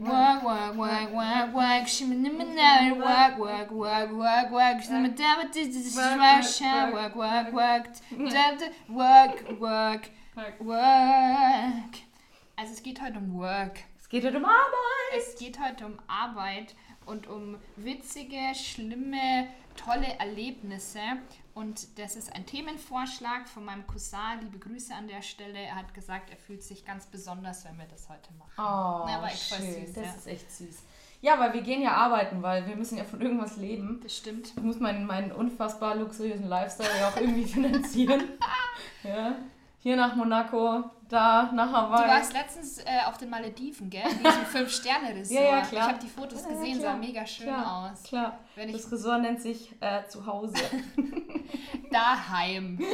Work, work, work, work, work. Shimminimminari, Work, work, work, work, work. Shimminimminari, Work, work, work. Work, work, work. Also es geht heute um Work. Es geht heute um Arbeit. Es geht heute um Arbeit und um witzige, schlimme, tolle Erlebnisse. Und das ist ein Themenvorschlag von meinem Cousin. Liebe Grüße an der Stelle. Er hat gesagt, er fühlt sich ganz besonders, wenn wir das heute machen. Oh, Na, war echt voll schön. süß, das ja. ist echt süß. Ja, weil wir gehen ja arbeiten, weil wir müssen ja von irgendwas leben. Das stimmt. Ich muss meinen, meinen unfassbar luxuriösen Lifestyle ja auch irgendwie finanzieren. ja. Hier nach Monaco, da nach Du Hawaii. warst letztens äh, auf den Malediven, gell? In diesem Fünf-Sterne-Resort. Ja, ja, klar. Ich habe die Fotos Ja, ja, gesehen, klar. sah mega schön klar, aus. Klar. Das Resort nennt sich äh, Zuhause. daheim.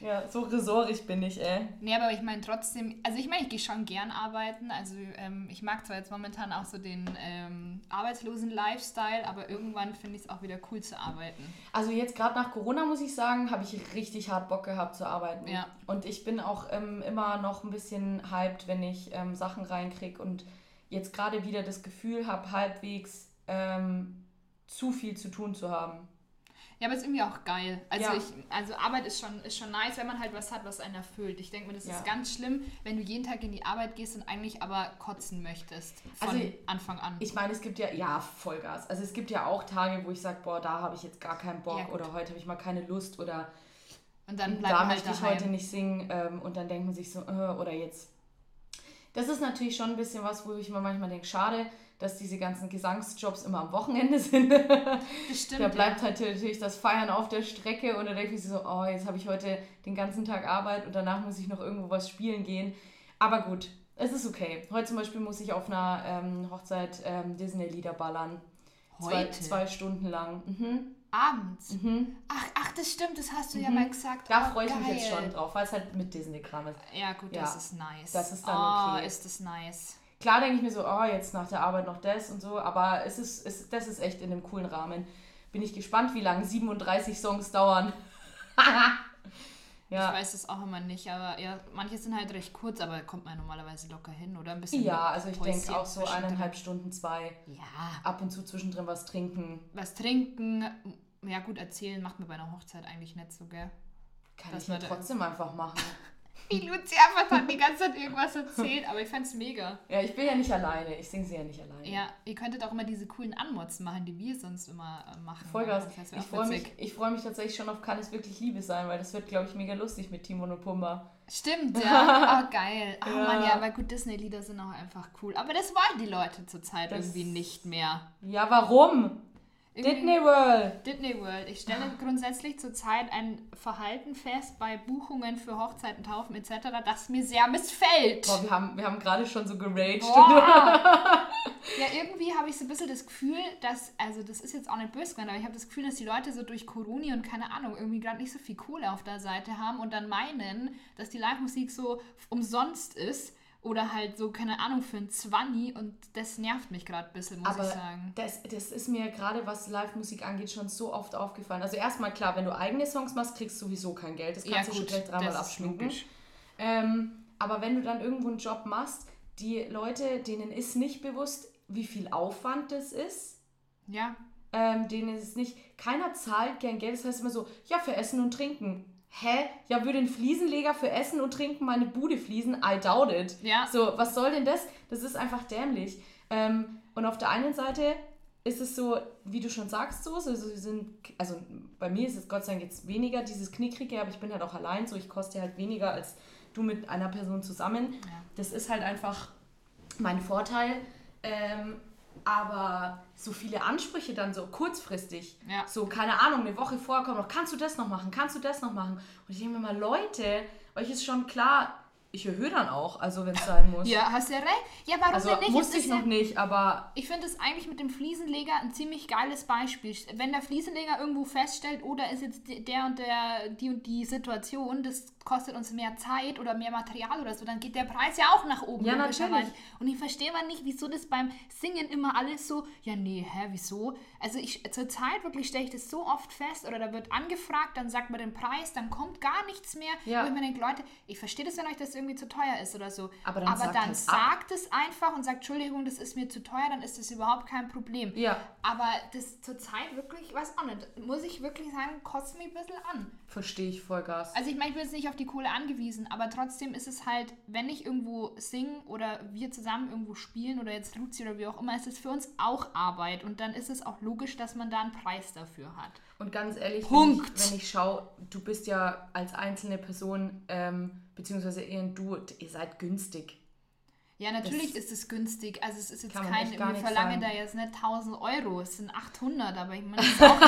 ja, so resortig bin ich, ey. Nee, aber ich meine trotzdem, also ich meine, ich gehe schon gern arbeiten. Also ähm, ich mag zwar jetzt momentan auch so den ähm, arbeitslosen Lifestyle, aber irgendwann finde ich es auch wieder cool zu arbeiten. Also jetzt gerade nach Corona muss ich sagen, habe ich richtig hart Bock gehabt zu arbeiten. Ja. Und ich bin auch ähm, immer noch ein bisschen hyped, wenn ich ähm, Sachen reinkriege und jetzt gerade wieder das Gefühl habe, halbwegs ähm, zu viel zu tun zu haben. Ja, aber es ist irgendwie auch geil. Also, Ja. ich, also Arbeit ist schon, ist schon nice, wenn man halt was hat, was einen erfüllt. Ich denke mir, das Ja. ist ganz schlimm, wenn du jeden Tag in die Arbeit gehst und eigentlich aber kotzen möchtest. Von Also, Anfang an. Ich meine, es gibt ja, ja, Vollgas. Also es gibt ja auch Tage, wo ich sage, boah, da habe ich jetzt gar keinen Bock Ja, oder heute habe ich mal keine Lust oder und dann da halt möchte ich daheim. heute nicht singen ähm, und dann denkt man sich so, äh, oder jetzt. Das ist natürlich schon ein bisschen was, wo ich mir manchmal denke, schade, dass diese ganzen Gesangsjobs immer am Wochenende sind. Das stimmt. da bleibt halt natürlich das Feiern auf der Strecke und dann denke ich so, oh, jetzt habe ich heute den ganzen Tag Arbeit und danach muss ich noch irgendwo was spielen gehen. Aber gut, es ist okay. Heute zum Beispiel muss ich auf einer ähm, Hochzeit ähm, Disney-Lieder ballern. Zwei, Heute? zwei Stunden lang. Mhm. Abends. Mhm. Ach, ach, das stimmt, das hast du ja Mhm. mal gesagt. Da Oh, freue ich mich jetzt geil. schon drauf, weil es halt mit Disney-Kram ist. Ja, gut, Ja, das ist nice. das ist dann oh, okay. ist das nice. Klar denke ich mir so, oh, jetzt nach der Arbeit noch das und so, aber es ist, es, das ist echt in einem coolen Rahmen. Bin ich gespannt, wie lange 37 Songs dauern. Ich ja. weiß es auch immer nicht, aber ja, manche sind halt recht kurz, aber kommt man normalerweise locker hin, oder? Ein bisschen ja, also ich denke auch so eineinhalb Stunden, zwei. Ja, Ab und zu zwischendrin was trinken. was trinken, ja gut, erzählen macht mir bei einer Hochzeit eigentlich nicht so, gell? Kann Das ich ja trotzdem einfach machen. Wie Luzi einfach dann die ganze Zeit irgendwas erzählt, aber ich fand's mega. Ja, ich bin ja nicht alleine. Ich singe sie ja nicht alleine. Ja, ihr könntet auch immer diese coolen Anmods machen, die wir sonst immer äh, machen. Vollgas. Das wär Ich freue mich, ich freu mich tatsächlich schon auf Kann es wirklich Liebe sein, weil das wird, glaube ich, mega lustig mit Timon und Pumba. Stimmt, ja. Oh, geil. Oh Ja. Mann, ja, aber gut, Disney-Lieder sind auch einfach cool. Aber das wollen die Leute zurzeit Das- irgendwie nicht mehr. Ja, warum? Disney World. Disney World. Ich stelle grundsätzlich zurzeit ein Verhalten fest bei Buchungen für Hochzeiten, Taufen etc., das mir sehr missfällt. Boah, wir haben, wir haben gerade schon so geraged. Ja, irgendwie habe ich so ein bisschen das Gefühl, dass, also das ist jetzt auch nicht böse gemeint, aber ich habe das Gefühl, dass die Leute so durch Corona und keine Ahnung, irgendwie gerade nicht so viel Kohle auf der Seite haben und dann meinen, dass die Live-Musik so umsonst ist oder halt so, keine Ahnung, für ein Zwanni und das nervt mich gerade ein bisschen, muss Aber ich sagen. das, das ist mir gerade, was Live-Musik angeht, schon so oft aufgefallen. Also erstmal klar, wenn du eigene Songs machst, kriegst du sowieso kein Geld. Das kannst du schon gleich dreimal abschminken. Ähm, aber wenn du dann irgendwo einen Job machst, die Leute, denen ist nicht bewusst, wie viel Aufwand das ist. Ja, Ähm, denen ist es nicht, keiner zahlt gern Geld. Das heißt immer so, ja, für Essen und Trinken. Hä? Ja, würde ein Fliesenleger für Essen und Trinken meine Bude fließen? I doubt it. Ja. So, was soll denn das? Das ist einfach dämlich. Ähm, und auf der einen Seite ist es so, wie du schon sagst, so, so, sind, also bei mir ist es Gott sei Dank jetzt weniger dieses Knickrige, aber ich bin halt auch allein, so ich koste halt weniger als du mit einer Person zusammen. Ja. Das ist halt einfach mein Vorteil. Ähm, aber so viele Ansprüche dann so kurzfristig, Ja. so keine Ahnung, eine Woche vorher kommen noch, kannst du das noch machen, kannst du das noch machen? Und ich denke mir mal, Leute, euch ist schon klar, ich erhöhe dann auch, also wenn es sein muss. Ja, hast ja recht. Ja, warum also denn nicht? Ist ich noch nicht, aber Ich finde es eigentlich mit dem Fliesenleger ein ziemlich geiles Beispiel. Wenn der Fliesenleger irgendwo feststellt, oder ist jetzt der und der, die und die Situation, das kostet uns mehr Zeit oder mehr Material oder so, dann geht der Preis ja auch nach oben. Ja, natürlich. Und ich verstehe mal nicht, wieso das beim Singen immer alles so, ja, nee, hä, wieso? Also ich zur Zeit wirklich stelle ich das so oft fest oder da wird angefragt, dann sagt man den Preis, dann kommt gar nichts mehr. Ja. Wo ich mir denke, Leute, ich verstehe das, wenn euch das irgendwie zu teuer ist oder so. Aber dann sagt halt ab. sagt es einfach und sagt, Entschuldigung, das ist mir zu teuer, dann ist das überhaupt kein Problem. Ja. Aber das zur Zeit wirklich, weiß auch nicht, muss ich wirklich sagen, kostet mich ein bisschen an. Verstehe ich voll Gas. Also ich meine, ich bin jetzt nicht auf die Kohle angewiesen, aber trotzdem ist es halt, wenn ich irgendwo singe oder wir zusammen irgendwo spielen oder jetzt Luzi oder wie auch immer, ist es für uns auch Arbeit und dann ist es auch logisch, dass man da einen Preis dafür hat. Und ganz ehrlich, Punkt. wenn ich, wenn ich schaue, du bist ja als einzelne Person, ähm, beziehungsweise ihr du, ihr seid günstig. Ja, natürlich ist es günstig. Also es ist jetzt kein, wir verlangen da jetzt nicht 1000 Euro, es sind 800, aber ich meine, das ist auch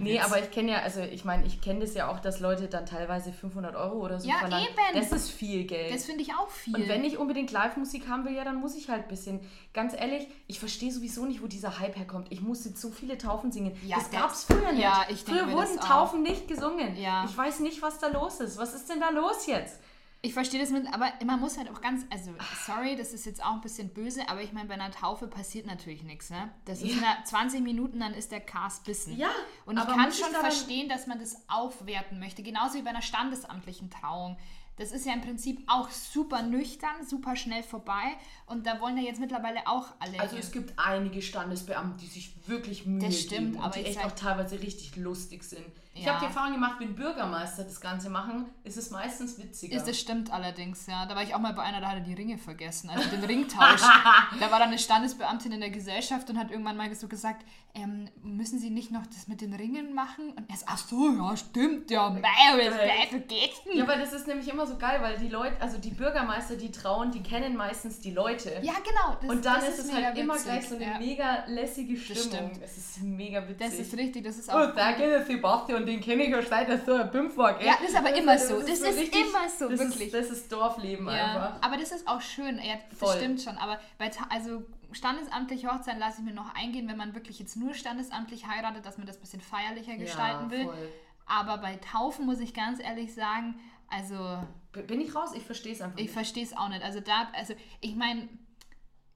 Nee, Witz. aber ich kenne ja, also ich meine, ich kenne das ja auch, dass Leute dann teilweise 500 Euro oder so Ja, verlangen. eben. Das ist viel Geld. Das finde ich auch viel. und wenn ich unbedingt Live-Musik haben will, ja, dann muss ich halt ein bisschen. Ganz ehrlich, ich verstehe sowieso nicht, wo dieser Hype herkommt. Ich musste so viele Taufen singen. Ja, das das- gab es früher nicht. ja, ich früher wurden das. Taufen nicht gesungen. Ja. Ich weiß nicht, was da los ist. Was ist denn da los jetzt? Ich verstehe das mit, aber man muss halt auch ganz, also sorry, das ist jetzt auch ein bisschen böse, aber ich meine, bei einer Taufe passiert natürlich nichts, ne? Das ist Ja. eine 20 Minuten, dann ist der Cast bissen. Ja, Und ich kann schon verstehen, dass man das aufwerten möchte, genauso wie bei einer standesamtlichen Trauung. Das ist ja im Prinzip auch super nüchtern, super schnell vorbei und da wollen ja jetzt mittlerweile auch alle. Also es gibt einige Standesbeamte, die sich wirklich Mühe Das stimmt, geben und aber die echt sag- auch teilweise richtig lustig sind. Ich Ja. habe die Erfahrung gemacht, wenn Bürgermeister das Ganze machen, ist es meistens witziger. Ist, das stimmt allerdings, ja. Da war ich auch mal bei einer, da hatte die Ringe vergessen, also den Ringtausch. da war dann eine Standesbeamtin in der Gesellschaft und hat irgendwann mal so gesagt, ähm, müssen Sie nicht noch das mit den Ringen machen? Und er so, ach so, ja, stimmt, ja, mei, jetzt Geil. vergessen. ja, aber das ist nämlich immer so geil, weil die Leute, also die Bürgermeister, die trauen, die kennen meistens die Leute. Ja, genau. Das, und dann das ist es halt immer witzig. gleich so eine ja. mega lässige Stimmung. stimmt. Es ist mega witzig. Das ist richtig, das ist Oh, auch. danke, der Sebastian, den kenne ich ja seit er so ein gell? Ja, das ist aber immer so- so. Das ist immer so, das wirklich. Ist, das ist Dorfleben ja, einfach. aber das ist auch schön, ja, das Voll. stimmt schon. Aber bei also standesamtliche Hochzeiten lasse ich mir noch eingehen, wenn man wirklich jetzt nur standesamtlich heiratet, dass man das ein bisschen feierlicher gestalten will. voll. Aber bei Taufen muss ich ganz ehrlich sagen, also Bin ich raus? Ich verstehe es einfach ich verstehe es auch nicht. Also da, also ich meine,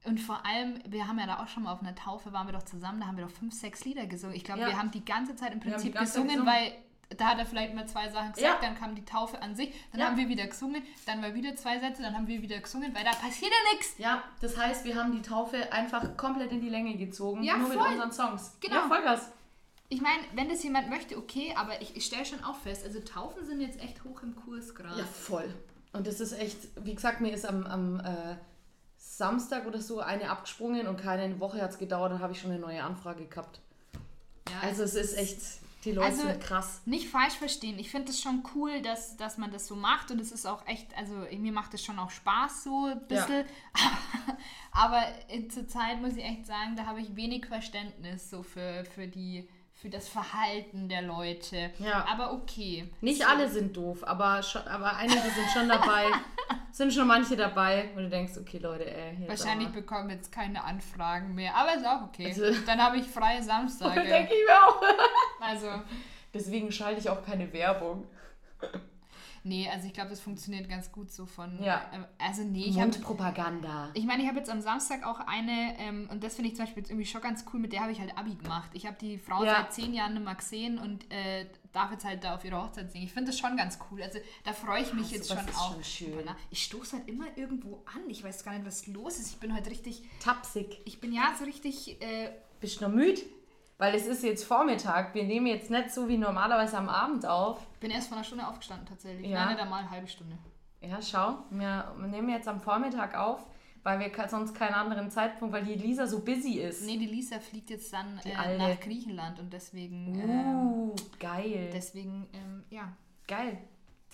und vor allem, wir haben ja da auch schon mal auf einer Taufe, waren wir doch zusammen, da haben wir doch fünf, sechs Lieder gesungen. Ich glaube, Ja. wir haben die ganze Zeit im Prinzip gesungen, gesungen. weil da hat er vielleicht mal zwei Sachen gesagt, Ja. dann kam die Taufe an sich, dann Ja. haben wir wieder gesungen, dann war wieder zwei Sätze, dann haben wir wieder gesungen, weil da passiert ja nichts. Ja, das heißt, wir haben die Taufe einfach komplett in die Länge gezogen. Ja, nur mit voll. unseren Songs. Genau. Ja, Vollgas. Ich meine, wenn das jemand möchte, okay, aber ich, ich stelle schon auch fest, also Taufen sind jetzt echt hoch im Kurs gerade. Ja, voll. Und das ist echt, wie gesagt, mir ist am, am äh, Samstag oder so eine abgesprungen und keine Woche hat es gedauert, dann habe ich schon eine neue Anfrage gehabt. Ja, Also es ist echt, die Leute Also- sind krass. nicht falsch verstehen. Ich finde es schon cool, dass, dass man das so macht und es ist auch echt, also mir macht es schon auch Spaß so ein bisschen. Aber in, zur Zeit muss ich echt sagen, da habe ich wenig Verständnis so für, für die für das Verhalten der Leute. Ja. Aber okay. Nicht So. alle sind doof, aber, schon, aber einige sind schon dabei. sind schon manche dabei, wo du denkst, okay Leute, ey. Wahrscheinlich aber. bekommen jetzt keine Anfragen mehr, aber ist auch okay. Also- Dann habe ich freie Samstage. denke ich mir auch. Also, Deswegen schalte ich auch keine Werbung. Nee, also ich glaube, das funktioniert ganz gut so von. Ja. äh, Also, nee, ich habe Mundpropaganda. Ich meine, ich habe jetzt am Samstag auch eine, ähm, und das finde ich zum Beispiel jetzt irgendwie schon ganz cool, mit der habe ich halt Abi gemacht. Ich habe die Frau Ja. seit zehn Jahren nicht mehr gesehen und äh, darf jetzt halt da auf ihre Hochzeit singen. Ich finde das schon ganz cool. Also da freue ich mich Ah, jetzt schon ist auch. schon schön. drüber, ne? Ich stoße halt immer irgendwo an. Ich weiß gar nicht, was los ist. Ich bin heute richtig, Tapsig. ich bin ja so richtig, äh, Bist du noch müde? Weil es ist jetzt Vormittag. Wir nehmen jetzt nicht so wie normalerweise am Abend auf. bin erst vor einer Stunde aufgestanden tatsächlich. Ja. Nein, nicht einmal eine halbe Stunde. Ja, schau. Wir nehmen jetzt am Vormittag auf, weil wir sonst keinen anderen Zeitpunkt, weil die Lisa so busy ist. Nee, die Lisa fliegt jetzt dann äh, nach Griechenland und deswegen, ähm, Uh, geil. deswegen, ähm, ja, geil.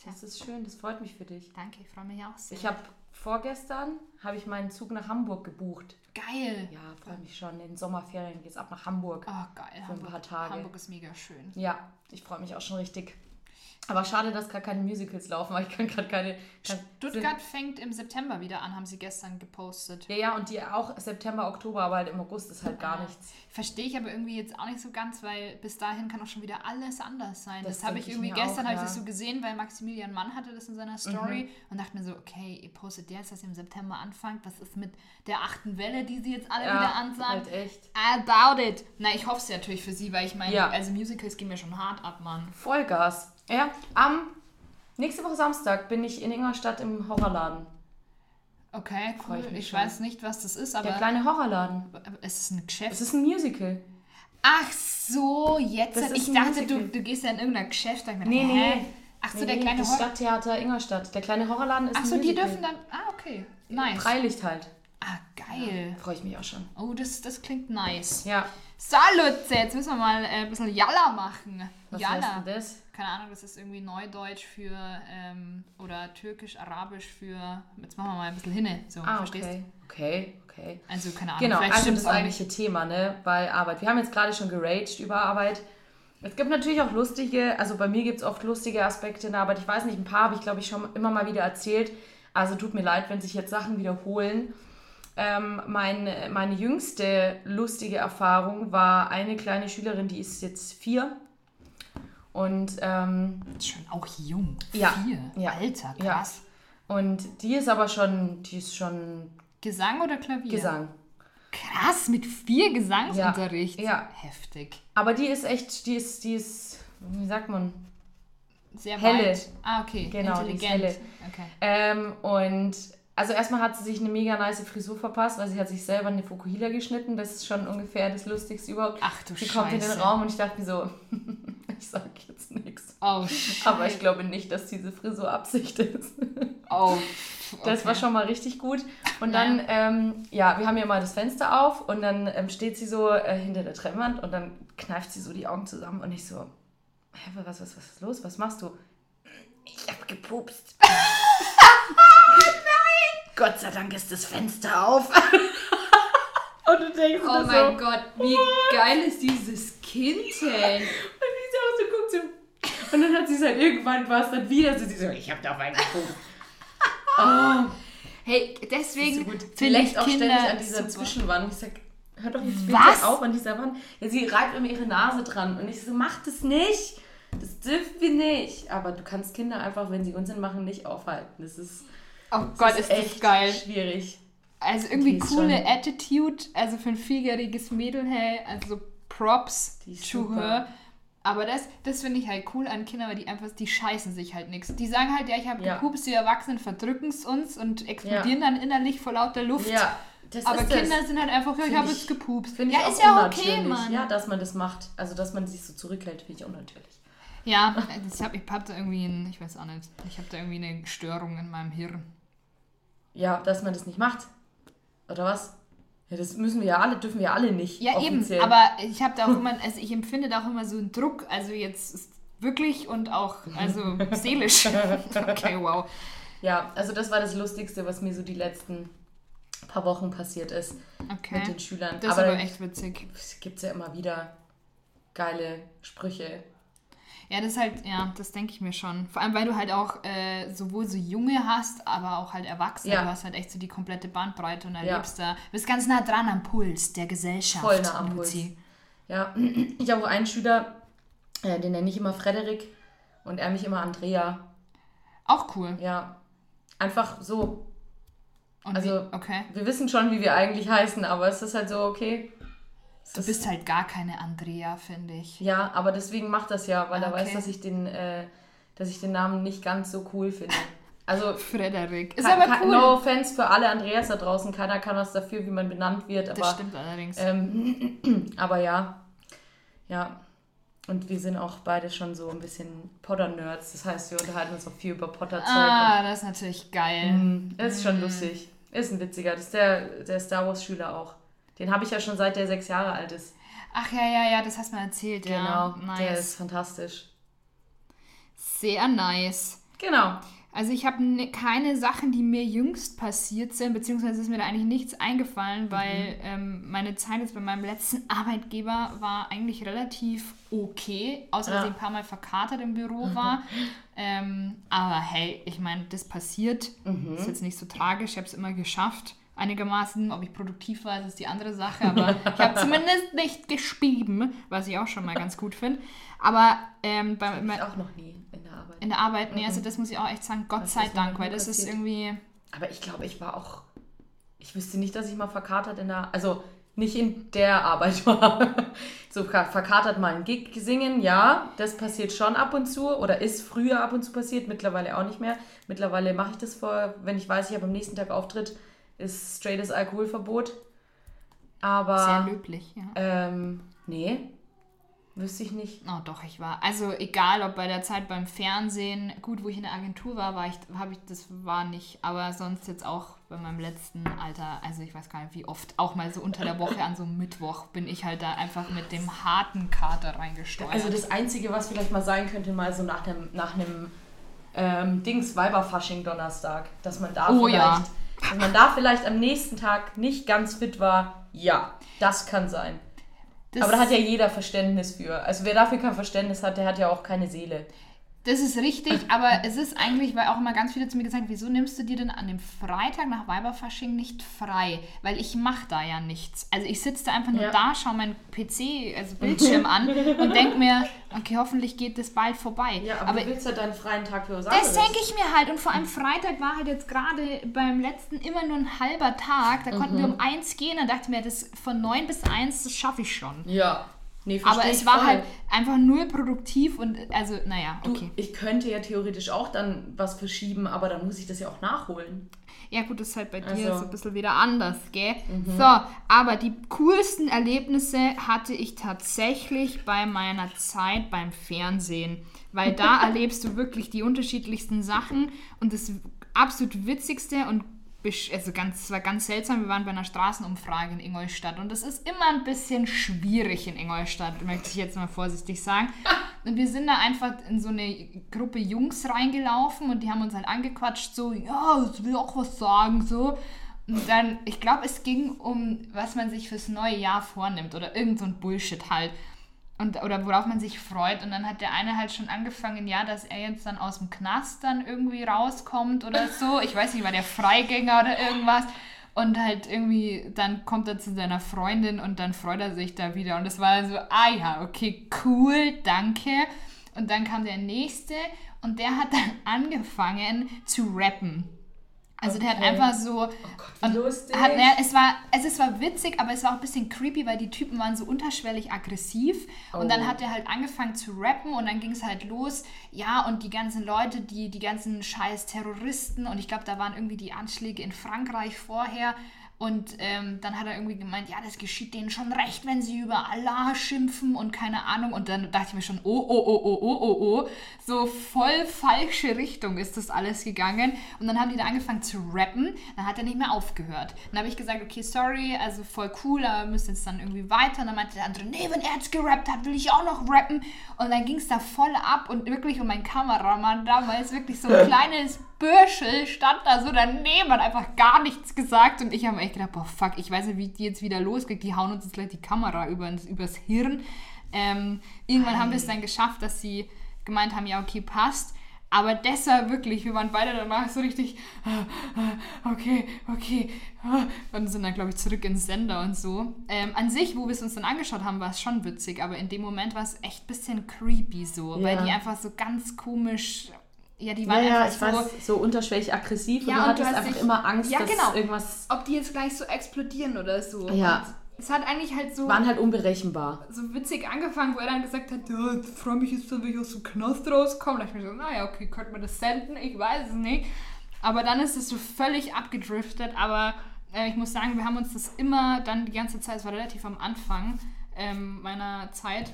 Das ist schön, das freut mich für dich. danke, ich freue mich auch sehr. Ich habe vorgestern habe ich meinen Zug nach Hamburg gebucht. Geil. Ja, freue mich schon. In den Sommerferien geht's ab nach Hamburg. Oh, geil. Für ein paar Tage. Hamburg ist mega schön. Ja, ich freue mich auch schon richtig. Aber schade, dass gerade keine Musicals laufen, weil ich kann gerade keine. Kann, Stuttgart fängt im September wieder an, haben sie gestern gepostet. Ja, ja, und die auch September, Oktober, aber halt im August ist halt gar Ja. nichts. Verstehe ich aber irgendwie jetzt auch nicht so ganz, weil bis dahin kann auch schon wieder alles anders sein. Das, Das habe ich irgendwie gestern auch, ja. das so gesehen, weil Maximilian Mann hatte das in seiner Story und dachte mir so, okay, ihr postet jetzt, dass ihr im September anfangt. Was ist mit der achten Welle, die sie jetzt alle wieder ansagen? halt echt. I doubt it. Na, ich hoffe es ja natürlich für sie, weil ich meine, Ja. also Musicals gehen mir schon hart ab, Mann. Vollgas. Ja, am nächste Woche Samstag bin ich in Ingolstadt im Horrorladen. Okay, Freu cool. ich Ich, mich schon. weiß nicht, was das ist, aber Der kleine Horrorladen. es ist ein Geschäft. Es ist ein Musical. Ach so, jetzt. Ich dachte, du, du gehst ja in irgendein Geschäft. Da hab ich mir Nee, nee. hä? Ach so, Nee, der nee, kleine das Horror. Stadttheater Ingolstadt. Der kleine Horrorladen ist Ach so, die dürfen dann. Ah, okay. Nice. Freilicht halt. Ah, geil. Freue ich mich auch schon. Oh, das, das klingt nice. Ja. So, Lutze, jetzt müssen wir mal äh, ein bisschen Jalla machen. Was Jalla. heißt denn das? Keine Ahnung, das ist irgendwie Neudeutsch für ähm, oder Türkisch-Arabisch für. Jetzt machen wir mal ein bisschen hinne. So, Ah, verstehst okay. Okay, okay. Also, keine Ahnung. Genau, vielleicht also das eigentliche Thema, ne, bei Arbeit. Wir haben jetzt gerade schon geraged über Arbeit. Es gibt natürlich auch lustige, also bei mir gibt es oft lustige Aspekte in der Arbeit. Ich weiß nicht, ein paar habe ich, glaube ich, schon immer mal wieder erzählt. Also tut mir leid, wenn sich jetzt Sachen wiederholen. Ähm, meine, meine jüngste lustige Erfahrung war eine kleine Schülerin, die ist jetzt vier. Und ähm. Schon auch jung. Ja, Vier. ja, Alter, ja. krass. Und die ist aber schon, die ist schon Gesang oder Klavier? Gesang. Krass, mit vier Gesangsunterricht. Ja. Heftig. Aber die ist echt, die ist, die ist, wie sagt man? Sehr Helle. weit. Ah, okay. Genau, die ist Intelligent. helle. Okay. Ähm, und also erstmal hat sie sich eine mega nice Frisur verpasst, weil sie hat sich selber eine Fukuhila geschnitten. Das ist schon ungefähr das Lustigste überhaupt. Ach du sie kommt in den Scheiße. Raum und ich dachte mir so, ich sag jetzt nichts. Oh, Scheiße. Aber ich glaube nicht, dass diese Frisur Absicht ist. Oh. Das okay. war schon mal richtig gut. Und Ja. dann, ähm, ja, wir haben ja mal das Fenster auf und dann ähm, steht sie so äh, hinter der Treppenwand und dann kneift sie so die Augen zusammen und ich so, hä, was, was, was ist los? Was machst du? Ich hab gepupst. Gott sei Dank ist das Fenster auf. und du denkst Oh mein so, Gott, wie geil ist dieses Kind, ey. Und wie sie auch so guckt so. Und dann hat sie es halt irgendwann war es dann wieder so, sie so, ich hab da auf einen gepupst. oh. Hey, deswegen so leckt auch Kinder ständig an dieser super. Zwischenwand. Ich sag, hör doch jetzt Was? bitte auf an dieser Wand. Ja, sie reibt immer ihre Nase dran. Und ich so, mach das nicht. Das dürfen wir nicht. Aber du kannst Kinder einfach, wenn sie Unsinn machen, nicht aufhalten. Das ist, Oh das Gott, ist das echt geil. schwierig. Also irgendwie ist coole schon- Attitude, also für ein vierjähriges Mädel, hey, also Props Die ist to super. her. Aber das, das finde ich halt cool an Kindern, weil die einfach, die scheißen sich halt nichts. Die sagen halt, ja, ich habe Ja. gepupst, die Erwachsenen verdrücken es uns und explodieren dann innerlich vor lauter Luft. Ja, das Aber ist Kinder das. sind halt einfach, ja, ich habe jetzt gepupst. Ja, ich ist auch ja okay. Mann. Ja, dass man das macht. Also, dass man sich so zurückhält, finde ich unnatürlich. Ja, ich habe ich hab da irgendwie, ein, ich weiß auch nicht, ich habe da irgendwie eine Störung in meinem Hirn. Ja, dass man das nicht macht. Oder was? Ja, das müssen wir ja alle, dürfen wir alle nicht. Ja, offiziell. eben, aber ich habe da auch immer, also ich empfinde da auch immer so einen Druck, also jetzt ist wirklich und auch, also seelisch. Okay, wow. Ja, also das war das Lustigste, was mir so die letzten paar Wochen passiert ist Okay. mit den Schülern. Das ist aber aber echt witzig. es gibt ja immer wieder geile Sprüche. Ja, das ist halt, ja, das denke ich mir schon. Vor allem, weil du halt auch äh, sowohl so Junge hast, aber auch halt Erwachsene. Ja. Du hast halt echt so die komplette Bandbreite und Ja. erlebst da, bist ganz nah dran am Puls der Gesellschaft, Voll nah am Luzi. Ja, ich habe auch einen Schüler, äh, den nenne ich immer Frederik und er mich immer Andrea. Auch cool. Ja, einfach so. Und Also- okay. Wir wissen schon, wie wir eigentlich heißen, aber es ist halt so, okay. Du ist- bist halt gar keine Andrea, finde ich. Ja, aber deswegen macht das ja, weil er Okay. weiß, dass ich den, äh, dass ich den Namen nicht ganz so cool finde. Also Frederik. Ist aber cool. No offense für alle Andreas da draußen. Keiner kann was dafür, wie man benannt wird. Aber, das stimmt allerdings. Ähm, aber ja. Ja. Und wir sind auch beide schon so ein bisschen Potter-Nerds. Das heißt, wir unterhalten uns auch viel über Potter-Zeug. ah, das ist natürlich geil. und, mm, ist schon lustig. Ist ein witziger. Das ist der, der Star Wars-Schüler auch. Den habe ich ja schon seit der sechs Jahre alt ist. Ach ja, ja, ja, das hast du mir erzählt, Genau. ja. Der Nice. ist fantastisch. Sehr nice. Genau. Also ich habe ne, keine Sachen, die mir jüngst passiert sind, beziehungsweise ist mir da eigentlich nichts eingefallen, weil mhm. ähm, meine Zeit jetzt bei meinem letzten Arbeitgeber war eigentlich relativ okay, außer ja. dass ich ein paar Mal verkatert im Büro mhm. war. Ähm, aber hey, ich meine, das passiert. Mhm. Ist jetzt nicht so tragisch, ich habe es immer geschafft einigermaßen. Ob ich produktiv war, ist die andere Sache. Aber ich habe zumindest nicht geschrieben, was ich auch schon mal ganz gut finde. Aber ähm, bei, das ich auch noch nie in der Arbeit. In der Arbeit, nee, also mhm. das muss ich auch echt sagen, Gott das sei Dank, weil das passiert. ist irgendwie. Aber ich glaube, ich war auch. Ich wüsste nicht, dass ich mal verkatert in der. Also nicht in der Arbeit war. so verkatert mal ein Gig singen, ja, das passiert schon ab und zu oder ist früher ab und zu passiert, mittlerweile auch nicht mehr. Mittlerweile mache ich das vor, wenn ich weiß, ich habe am nächsten Tag Auftritt, ist straightes Alkoholverbot. Aber. Sehr löblich, ja. Ähm, nee, Wüsste ich nicht. Oh, doch, ich war. Also egal, ob bei der Zeit beim Fernsehen, gut, wo ich in der Agentur war, war ich, habe ich, das war nicht, aber sonst jetzt auch bei meinem letzten Alter, also ich weiß gar nicht, wie oft, auch mal so unter der Woche an so einem Mittwoch bin ich halt da einfach mit dem harten Kater reingesteuert. Also das Einzige, was vielleicht mal sein könnte, mal so nach einem, nach einem ähm, Dings Weiberfasching Donnerstag, dass man da oh, vielleicht, ja. Dass man da vielleicht am nächsten Tag nicht ganz fit war, ja, das kann sein. Das aber da hat ja jeder Verständnis für. Also wer dafür kein Verständnis hat, der hat ja auch keine Seele. Das ist richtig, aber es ist eigentlich, weil auch immer ganz viele zu mir gesagt wieso nimmst du dir denn an dem Freitag nach Weiberfasching nicht frei? Weil ich mache da ja nichts. Also ich sitze da einfach nur ja. da, schaue meinen PC, also Bildschirm an und denke mir, okay, hoffentlich geht das bald vorbei. Ja, aber, aber du willst ja deinen freien Tag für was Das denke ich mir halt. Und vor allem Freitag war halt jetzt gerade beim letzten immer nur ein halber Tag. Da konnten mhm. wir um eins gehen. Dann dachte ich mir, das von neun bis eins, das schaffe ich schon. Ja. Nee, aber es war voll. halt einfach null produktiv und also, naja, okay. Du, ich könnte ja theoretisch auch dann was verschieben, aber dann muss ich das ja auch nachholen. Ja, gut, das ist halt bei also. dir so ein bisschen wieder anders, gell? Mhm. So, aber die coolsten Erlebnisse hatte ich tatsächlich bei meiner Zeit beim Fernsehen, weil da erlebst du wirklich die unterschiedlichsten Sachen und das absolut witzigste und also ganz, es war ganz seltsam, wir waren bei einer Straßenumfrage in Ingolstadt und das ist immer ein bisschen schwierig in Ingolstadt, möchte ich jetzt mal vorsichtig sagen. Und wir sind da einfach in so eine Gruppe Jungs reingelaufen und die haben uns halt angequatscht, so, ja, ich will auch was sagen, so. Und dann, ich glaube, es ging um, was man sich fürs neue Jahr vornimmt oder irgend so ein Bullshit halt und, oder worauf man sich freut. Und dann hat der eine halt schon angefangen, ja, dass er jetzt dann aus dem Knast dann irgendwie rauskommt oder so. Ich weiß nicht, war der Freigänger oder irgendwas. Und halt irgendwie, dann kommt er zu seiner Freundin und dann freut er sich da wieder. Und es war so, ah ja, okay, cool, danke. Und dann kam der nächste und der hat dann angefangen zu rappen. Also okay. der hat einfach so. Oh Gott, wie lustig. Hat, ja, es, war, also es war witzig, aber es war auch ein bisschen creepy, weil die Typen waren so unterschwellig aggressiv. Oh. Und dann oh. hat er halt angefangen zu rappen und dann ging es halt los. Ja, und die ganzen Leute, die, die ganzen scheiß Terroristen, und ich glaube, da waren irgendwie die Anschläge in Frankreich vorher. Und ähm, dann hat er irgendwie gemeint, ja, das geschieht denen schon recht, wenn sie über Allah schimpfen und keine Ahnung. Und dann dachte ich mir schon, oh, oh, oh, oh, oh, oh, oh. So voll falsche Richtung ist das alles gegangen. Und dann haben die da angefangen zu rappen. Dann hat er nicht mehr aufgehört. Dann habe ich gesagt, okay, sorry, also voll cool, aber wir müssen jetzt dann irgendwie weiter. Und dann meinte der andere, nee, wenn er jetzt gerappt hat, will ich auch noch rappen. Und dann ging es da voll ab und wirklich um mein Kameramann damals wirklich so ein kleines Bürschel stand da so daneben, hat einfach gar nichts gesagt und ich habe echt gedacht, boah, fuck, ich weiß nicht, wie die jetzt wieder losgeht. Die hauen uns jetzt gleich die Kamera übers, übers Hirn. Ähm, irgendwann haben wir es dann geschafft, dass sie gemeint haben, ja, okay, passt. Aber das war wirklich, wir waren beide danach so richtig, okay, okay, und sind dann, glaube ich, zurück ins Sender und so. Ähm, an sich, wo wir es uns dann angeschaut haben, war es schon witzig, aber in dem Moment war es echt ein bisschen creepy so, ja. weil die einfach so ganz komisch ja, die waren ja, einfach ja, ich so, weiß, so unterschwellig aggressiv ja, und du hattest und du einfach dich, immer Angst, ja, dass genau. irgendwas... Ob die jetzt gleich so explodieren oder so. Ja. Und es hat eigentlich halt so... Waren halt unberechenbar. So witzig angefangen, wo er dann gesagt hat, ja, freue mich jetzt, wenn ich aus dem Knast rauskomme. Da dachte ich mir so, naja, okay, könnte man das senden? Ich weiß es nicht. Aber dann ist es so völlig abgedriftet. Aber äh, ich muss sagen, wir haben uns das immer dann die ganze Zeit, es war relativ am Anfang ähm, meiner Zeit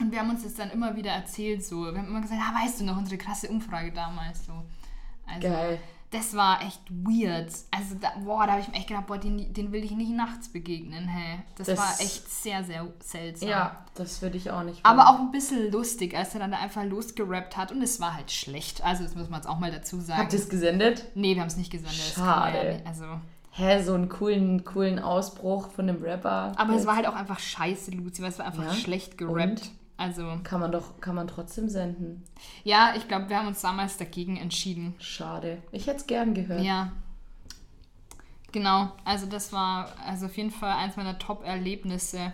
und wir haben uns das dann immer wieder erzählt, so. Wir haben immer gesagt, ah, weißt du noch, unsere krasse Umfrage damals, so. Also, Geil. das war echt weird. Also, da, boah, da habe ich mir echt gedacht, boah, den, den will ich nicht nachts begegnen, hey. Das, Das- war echt sehr, sehr seltsam. Ja, das würde ich auch nicht. Aber wollen. auch ein bisschen lustig, als er dann da einfach losgerappt hat und es war halt schlecht. Also, das muss man jetzt auch mal dazu sagen. Habt ihr es gesendet? nee, wir haben es nicht gesendet. Schade. Ja nicht, also, Hä, so einen coolen, coolen Ausbruch von einem Rapper. aber es war halt auch einfach scheiße, Luzi, weil es war einfach Ja? schlecht gerappt. Und? Also, Kann man doch, kann man trotzdem senden. ja, ich glaube, wir haben uns damals dagegen entschieden. Schade. Ich hätte es gern gehört. Ja. Genau, also das war also auf jeden Fall eins meiner Top-Erlebnisse.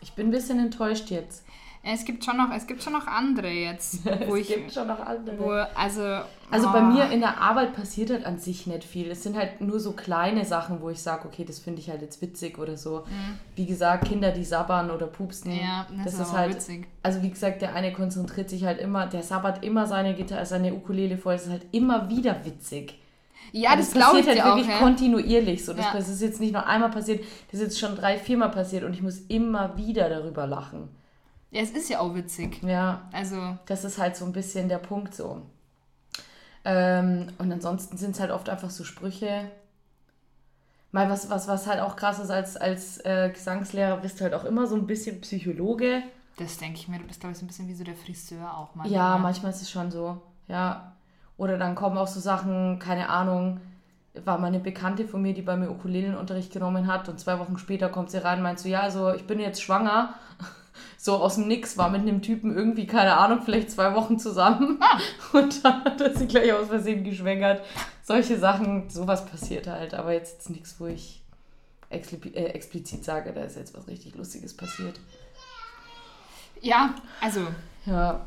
Ich bin ein bisschen enttäuscht jetzt. Es gibt schon noch, es gibt schon noch andere jetzt, wo es ich, gibt schon noch andere. wo, also, Also oh, bei mir in der Arbeit passiert halt an sich nicht viel. Es sind halt nur so kleine Sachen, wo ich sage, okay, das finde ich halt jetzt witzig oder so. Wie gesagt, Kinder, die sabbern oder pupsen. Mhm. Ja, das, das ist ist aber halt. witzig. Also wie gesagt, der eine konzentriert sich halt immer, der sabbert immer seine Gitarre, seine Ukulele voll. Das ist halt immer wieder witzig. Ja, das, das glaube ich passiert dir halt auch. wirklich Ja. kontinuierlich so. Das, Ja. das ist jetzt nicht nur einmal passiert, das ist jetzt schon drei, viermal passiert und ich muss immer wieder darüber lachen. Ja, es ist ja auch witzig. Ja, Also, das ist halt so ein bisschen der Punkt so. Ähm, und ansonsten sind es halt oft einfach so Sprüche. Mal was, was, was halt auch krass ist, als, als äh, Gesangslehrer bist du halt auch immer so ein bisschen Psychologe. das denke ich mir, du bist, glaube ich, so ein bisschen wie so der Friseur auch mal. Ja, manchmal ist es schon so. Ja. Oder dann kommen auch so Sachen, keine Ahnung, war mal eine Bekannte von mir, die bei mir Ukulelenunterricht genommen hat und zwei Wochen später kommt sie rein und meint so, ja, also ich bin jetzt schwanger. So aus dem Nix, war mit einem Typen irgendwie, keine Ahnung, vielleicht zwei Wochen zusammen. Und dann hat er sie gleich aus Versehen geschwängert. Solche Sachen, sowas passiert halt. Aber jetzt, jetzt nichts, wo ich äh, explizit sage, da ist jetzt was richtig Lustiges passiert. Ja, also, Ja,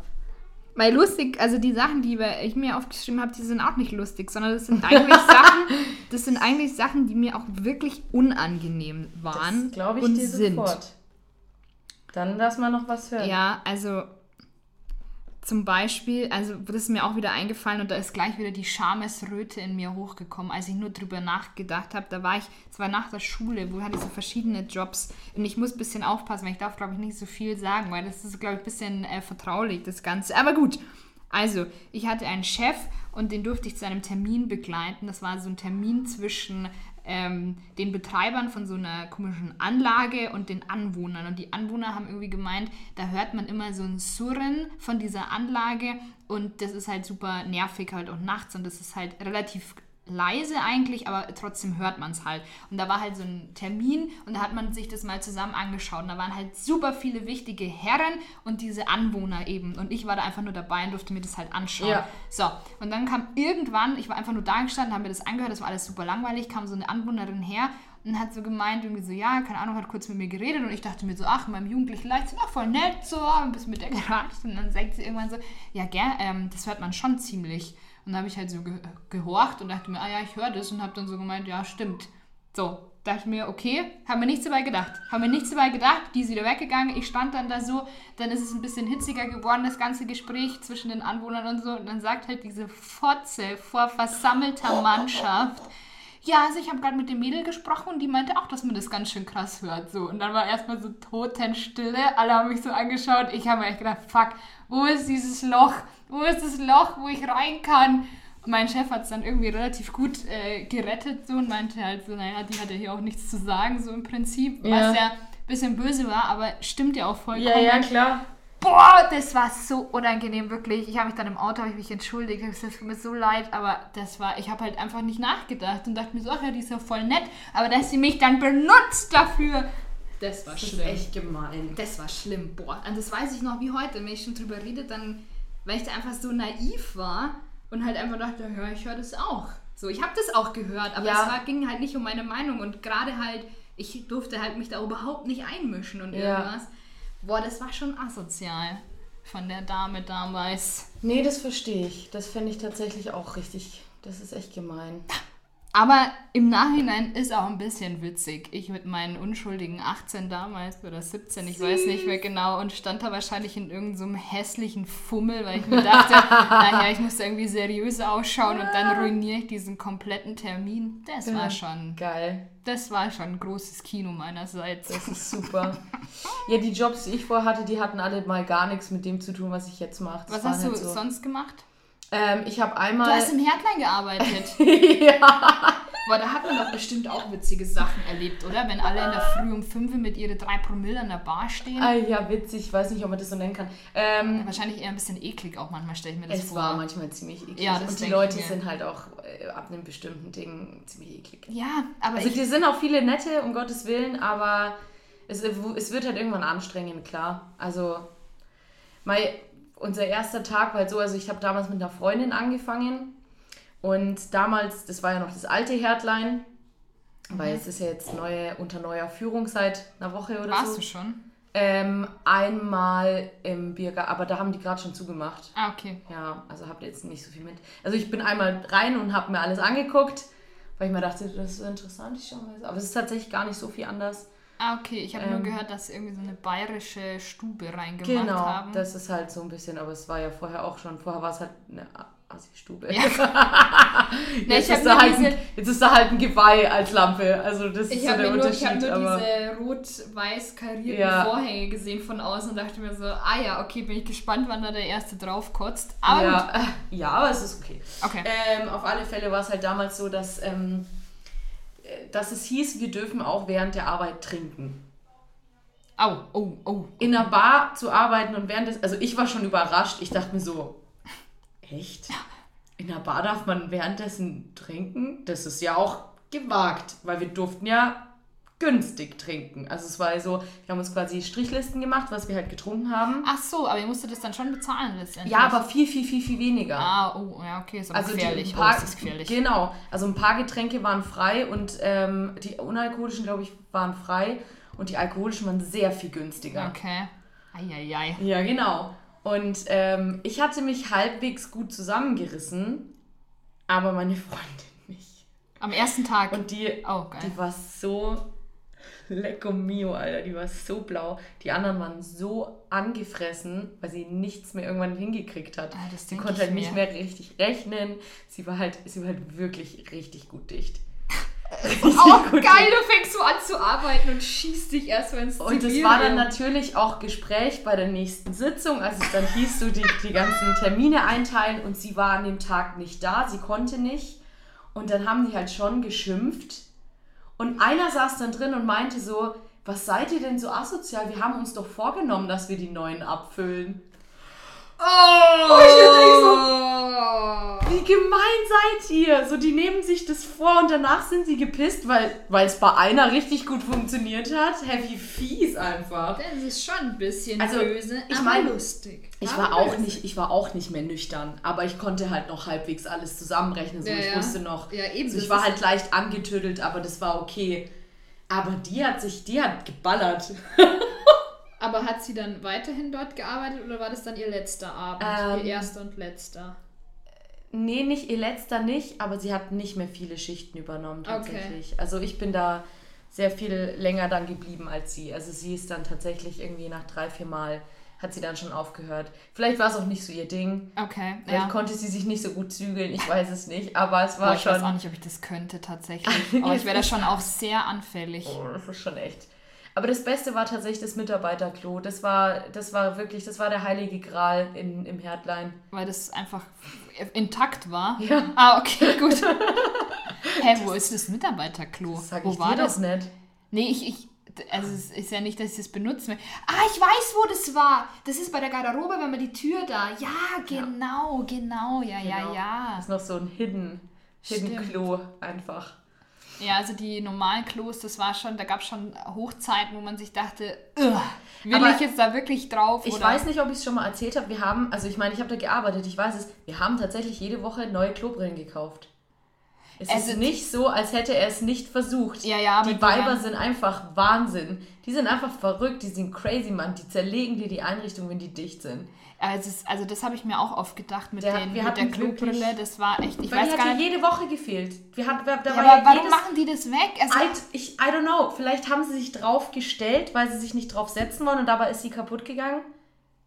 Weil lustig, also die Sachen, die ich mir aufgeschrieben habe, die sind auch nicht lustig, sondern das sind eigentlich Sachen, das sind eigentlich Sachen, die mir auch wirklich unangenehm waren das glaube ich und sind. sofort. Dann lass mal noch was hören. Ja, also zum Beispiel, also das ist mir auch wieder eingefallen und da ist gleich wieder die Schamesröte in mir hochgekommen, als ich nur drüber nachgedacht habe. Da war ich, es war nach der Schule, wo hatte ich so verschiedene Jobs und ich muss ein bisschen aufpassen, weil ich darf, glaube ich, nicht so viel sagen, weil das ist, glaube ich, ein bisschen äh, vertraulich, das Ganze. Aber gut, also ich hatte einen Chef und den durfte ich zu einem Termin begleiten. Das war so ein Termin zwischen ähm, den Betreibern von so einer komischen Anlage und den Anwohnern. Und die Anwohner haben irgendwie gemeint, da hört man immer so ein Surren von dieser Anlage und das ist halt super nervig halt auch nachts und das ist halt relativ leise eigentlich, aber trotzdem hört man es halt. Und da war halt so ein Termin und da hat man sich das mal zusammen angeschaut. Und da waren halt super viele wichtige Herren und diese Anwohner eben. Und ich war da einfach nur dabei und durfte mir das halt anschauen. Ja. So, und dann kam irgendwann, ich war einfach nur da gestanden, haben mir das angehört, das war alles super langweilig, kam so eine Anwohnerin her und hat so gemeint, irgendwie so, ja, keine Ahnung, hat kurz mit mir geredet und ich dachte mir so, ach, in meinem jugendlichen Leichtsinn, ach, voll nett, so, ein bisschen mit der geratscht und dann sagt sie irgendwann so, ja, gell, ähm, das hört man schon ziemlich. Und dann habe ich halt so ge gehorcht und dachte mir, ah ja, ich höre das und habe dann so gemeint, ja, stimmt. So, dachte mir, okay, haben wir nichts dabei gedacht. Haben wir nichts dabei gedacht, die ist wieder weggegangen, ich stand dann da so, dann ist es ein bisschen hitziger geworden, das ganze Gespräch zwischen den Anwohnern und so. Und dann sagt halt diese Fotze vor versammelter Mannschaft, ja, also ich habe gerade mit dem Mädel gesprochen und die meinte auch, dass man das ganz schön krass hört. So. Und dann war erstmal so Totenstille. Alle haben mich so angeschaut. Ich habe mir echt gedacht, fuck, wo ist dieses Loch? Wo ist das Loch, wo ich rein kann? Und mein Chef hat es dann irgendwie relativ gut äh, gerettet so und meinte halt so, naja, die hat ja hier auch nichts zu sagen, so im Prinzip. Ja. Was ja ein bisschen böse war, aber stimmt ja auch vollkommen. Ja, ja, klar. Boah, das war so unangenehm, wirklich. Ich habe mich dann im Auto hab ich mich entschuldigt, es tut mir so leid, aber das war, ich habe halt einfach nicht nachgedacht und dachte mir so, ach ja, die ist ja voll nett, aber dass sie mich dann benutzt dafür, das war Das ist schlimm. echt gemein. Das war schlimm, boah. Und das weiß ich noch wie heute, wenn ich schon drüber rede, dann, weil ich da einfach so naiv war und halt einfach dachte, ja, ich höre das auch. So, ich habe das auch gehört, aber Ja. es war, ging halt nicht um meine Meinung und gerade halt, ich durfte halt mich da überhaupt nicht einmischen und Ja. Boah, das war schon asozial von der Dame damals. Nee, das verstehe ich. Das fände ich tatsächlich auch richtig. Das ist echt gemein. Aber im Nachhinein ist auch ein bisschen witzig. Ich mit meinen unschuldigen 18 damals oder 17, ich weiß nicht mehr genau, und stand da wahrscheinlich in irgendeinem so hässlichen Fummel, weil ich mir dachte, naja, ich muss irgendwie seriös ausschauen und dann ruiniere ich diesen kompletten Termin. Das war schon, Geil. das war schon ein großes Kino meinerseits. Das ist super. ja, die Jobs, die ich vorher hatte, die hatten alle mal gar nichts mit dem zu tun, was ich jetzt mache. Das Was hast du halt so, sonst gemacht? Ähm, ich habe Du einmal. hast im Herdlein gearbeitet. ja. Boah, da hat man doch bestimmt auch witzige Sachen erlebt, oder? Wenn alle in der Früh um 5 mit ihren 3 Promille an der Bar stehen. Ah, ja, witzig. Ich weiß nicht, ob man das so nennen kann. Ähm, Wahrscheinlich eher ein bisschen eklig auch manchmal, stelle ich mir das es vor. war manchmal ziemlich eklig. Ja, das Und die Leute sind halt auch äh, ab einem bestimmten Ding ziemlich eklig. Ja, aber Also ich, die sind auch viele nette, um Gottes Willen, aber es, es wird halt irgendwann anstrengend, klar. Also mein, unser erster Tag war halt so, also ich habe damals mit einer Freundin angefangen und damals, das war ja noch das alte Herdlein, weil es ist ja jetzt neue, unter neuer Führung seit einer Woche oder warst so. du schon? Ähm, einmal im Biergarten, aber da haben die gerade schon zugemacht. Ah, okay. Ja, also habt ihr jetzt nicht so viel mit. Also ich bin einmal rein und habe mir alles angeguckt, weil ich mir dachte, das ist interessant, ich schau mal. Aber es ist tatsächlich gar nicht so viel anders. Ah, okay. Ich habe nur Ähm. gehört, dass sie irgendwie so eine bayerische Stube reingemacht Genau, haben. das ist halt so ein bisschen, aber es war ja vorher auch schon. Vorher war es halt eine Assi-Stube. Ja. jetzt, ich hab ist da nur halt ein, diese- jetzt ist da halt ein Geweih als Lampe. Also das ist Ich so habe der nur, ich Unterschied. hab nur aber diese rot-weiß karierten Ja. Vorhänge gesehen von außen und dachte mir so, ah ja, okay, bin ich gespannt, wann da der Erste drauf kotzt. Aber ja, äh, ja, aber es ist okay. Okay. Ähm, auf alle Fälle war es halt damals so, dass, ähm, äh, dass es hieß, wir dürfen auch während der Arbeit trinken. Au, oh, oh. in einer Bar zu arbeiten und während des, also ich war schon überrascht. Ich dachte mir so, echt? In einer Bar darf man währenddessen trinken? Das ist ja auch gewagt, weil wir durften ja günstig trinken. Also es war so, wir haben uns quasi Strichlisten gemacht, was wir halt getrunken haben. Ach so, aber ihr musstet das dann schon bezahlen letztendlich. Ja, aber viel, viel, viel, viel weniger. Ah, oh, ja, okay, ist aber Also gefährlich. ein paar, oh, ist das gefährlich. Genau, also ein paar Getränke waren frei und ähm, die unalkoholischen, glaube ich, waren frei und die alkoholischen waren sehr viel günstiger. Okay. Eieiei. Ja, genau. Und ähm, ich hatte mich halbwegs gut zusammengerissen, aber meine Freundin nicht. Am ersten Tag. Und die, oh, geil. die war so lecco mio, Alter. Die war so blau. Die anderen waren so angefressen, weil sie nichts mehr irgendwann hingekriegt hat. Ah, das sie konnte halt nicht mehr richtig rechnen. Sie war halt, sie war halt wirklich richtig gut dicht. Oh, geil, du fängst so an zu arbeiten und schießt dich erst mal ins Und es war dann natürlich auch Gespräch bei der nächsten Sitzung, als es dann hieß, du die, die ganzen Termine einteilen und sie war an dem Tag nicht da, sie konnte nicht. Und dann haben die halt schon geschimpft. Und einer saß dann drin und meinte so, was seid ihr denn so asozial? Wir haben uns doch vorgenommen, dass wir die neuen abfüllen. Oh, Wie gemein seid ihr? So, die nehmen sich das vor und danach sind sie gepisst, weil es bei einer richtig gut funktioniert hat. Wie fies einfach. Das ist schon ein bisschen Also, böse, ich aber mein, lustig. Ich war auch nicht, ich war auch nicht mehr nüchtern, aber ich konnte halt noch halbwegs alles zusammenrechnen. So, Ja, ich ja. wusste noch. Ja, eben, So, ich das war halt leicht angetüdelt, aber das war okay. Aber die hat sich, die hat geballert. Aber hat sie dann weiterhin dort gearbeitet oder war das dann ihr letzter Abend? Ähm, ihr erster und letzter? Nee, nicht ihr letzter nicht, aber sie hat nicht mehr viele Schichten übernommen tatsächlich. Also ich bin da sehr viel länger dann geblieben als sie. Also sie ist dann tatsächlich irgendwie nach drei, vier Mal hat sie dann schon aufgehört. Vielleicht war es auch nicht so ihr Ding. Okay, Vielleicht ja. konnte sie sich nicht so gut zügeln, ich weiß es nicht. Aber es war Boah, ich schon. weiß auch nicht, ob ich das könnte tatsächlich. Aber ich wäre da schon auch sehr anfällig. Oh, das ist schon echt. Aber das Beste war tatsächlich das Mitarbeiterklo. Das war, das war wirklich, das war der heilige Gral in, im Herdlein. Weil das einfach intakt war. Ja. Ah, okay, gut. Hä, wo ist das Mitarbeiterklo? Das sag wo ich war dir das? nicht. Nee, ich, ich, also es ist ja nicht, dass ich das benutzen will. Ah, ich weiß, wo das war. Das ist bei der Garderobe, wenn man die Tür da. Ja, genau, genau, ja, ja, Genau. ja. Das ist noch so ein Hidden, Hidden Stimmt. Klo einfach. Ja, also die normalen Klos, das war schon, da gab es schon Hochzeiten, wo man sich dachte, "Ugh, will Aber ich jetzt da wirklich drauf? Ich oder? weiß nicht, ob ich es schon mal erzählt habe. Wir haben, also ich meine, ich habe da gearbeitet, ich weiß es. Wir haben tatsächlich jede Woche neue Klobrillen gekauft. Es Also ist nicht so, als hätte er es nicht versucht. Ja, ja, die Weiber sind einfach Wahnsinn. Die sind einfach verrückt, die sind crazy, Mann. Die zerlegen dir die Einrichtung, wenn die dicht sind. Also, es, also das habe ich mir auch oft gedacht mit, Der- den, mit der Klobrille. Das war echt, ich Weil weiß die gar nicht. jede Woche gefehlt. Wir hatten, wir, da Ja, war aber ja warum machen die das weg? Also, I, ich, I don't know. Vielleicht haben sie sich drauf gestellt, weil sie sich nicht drauf setzen wollen und dabei ist sie kaputt gegangen.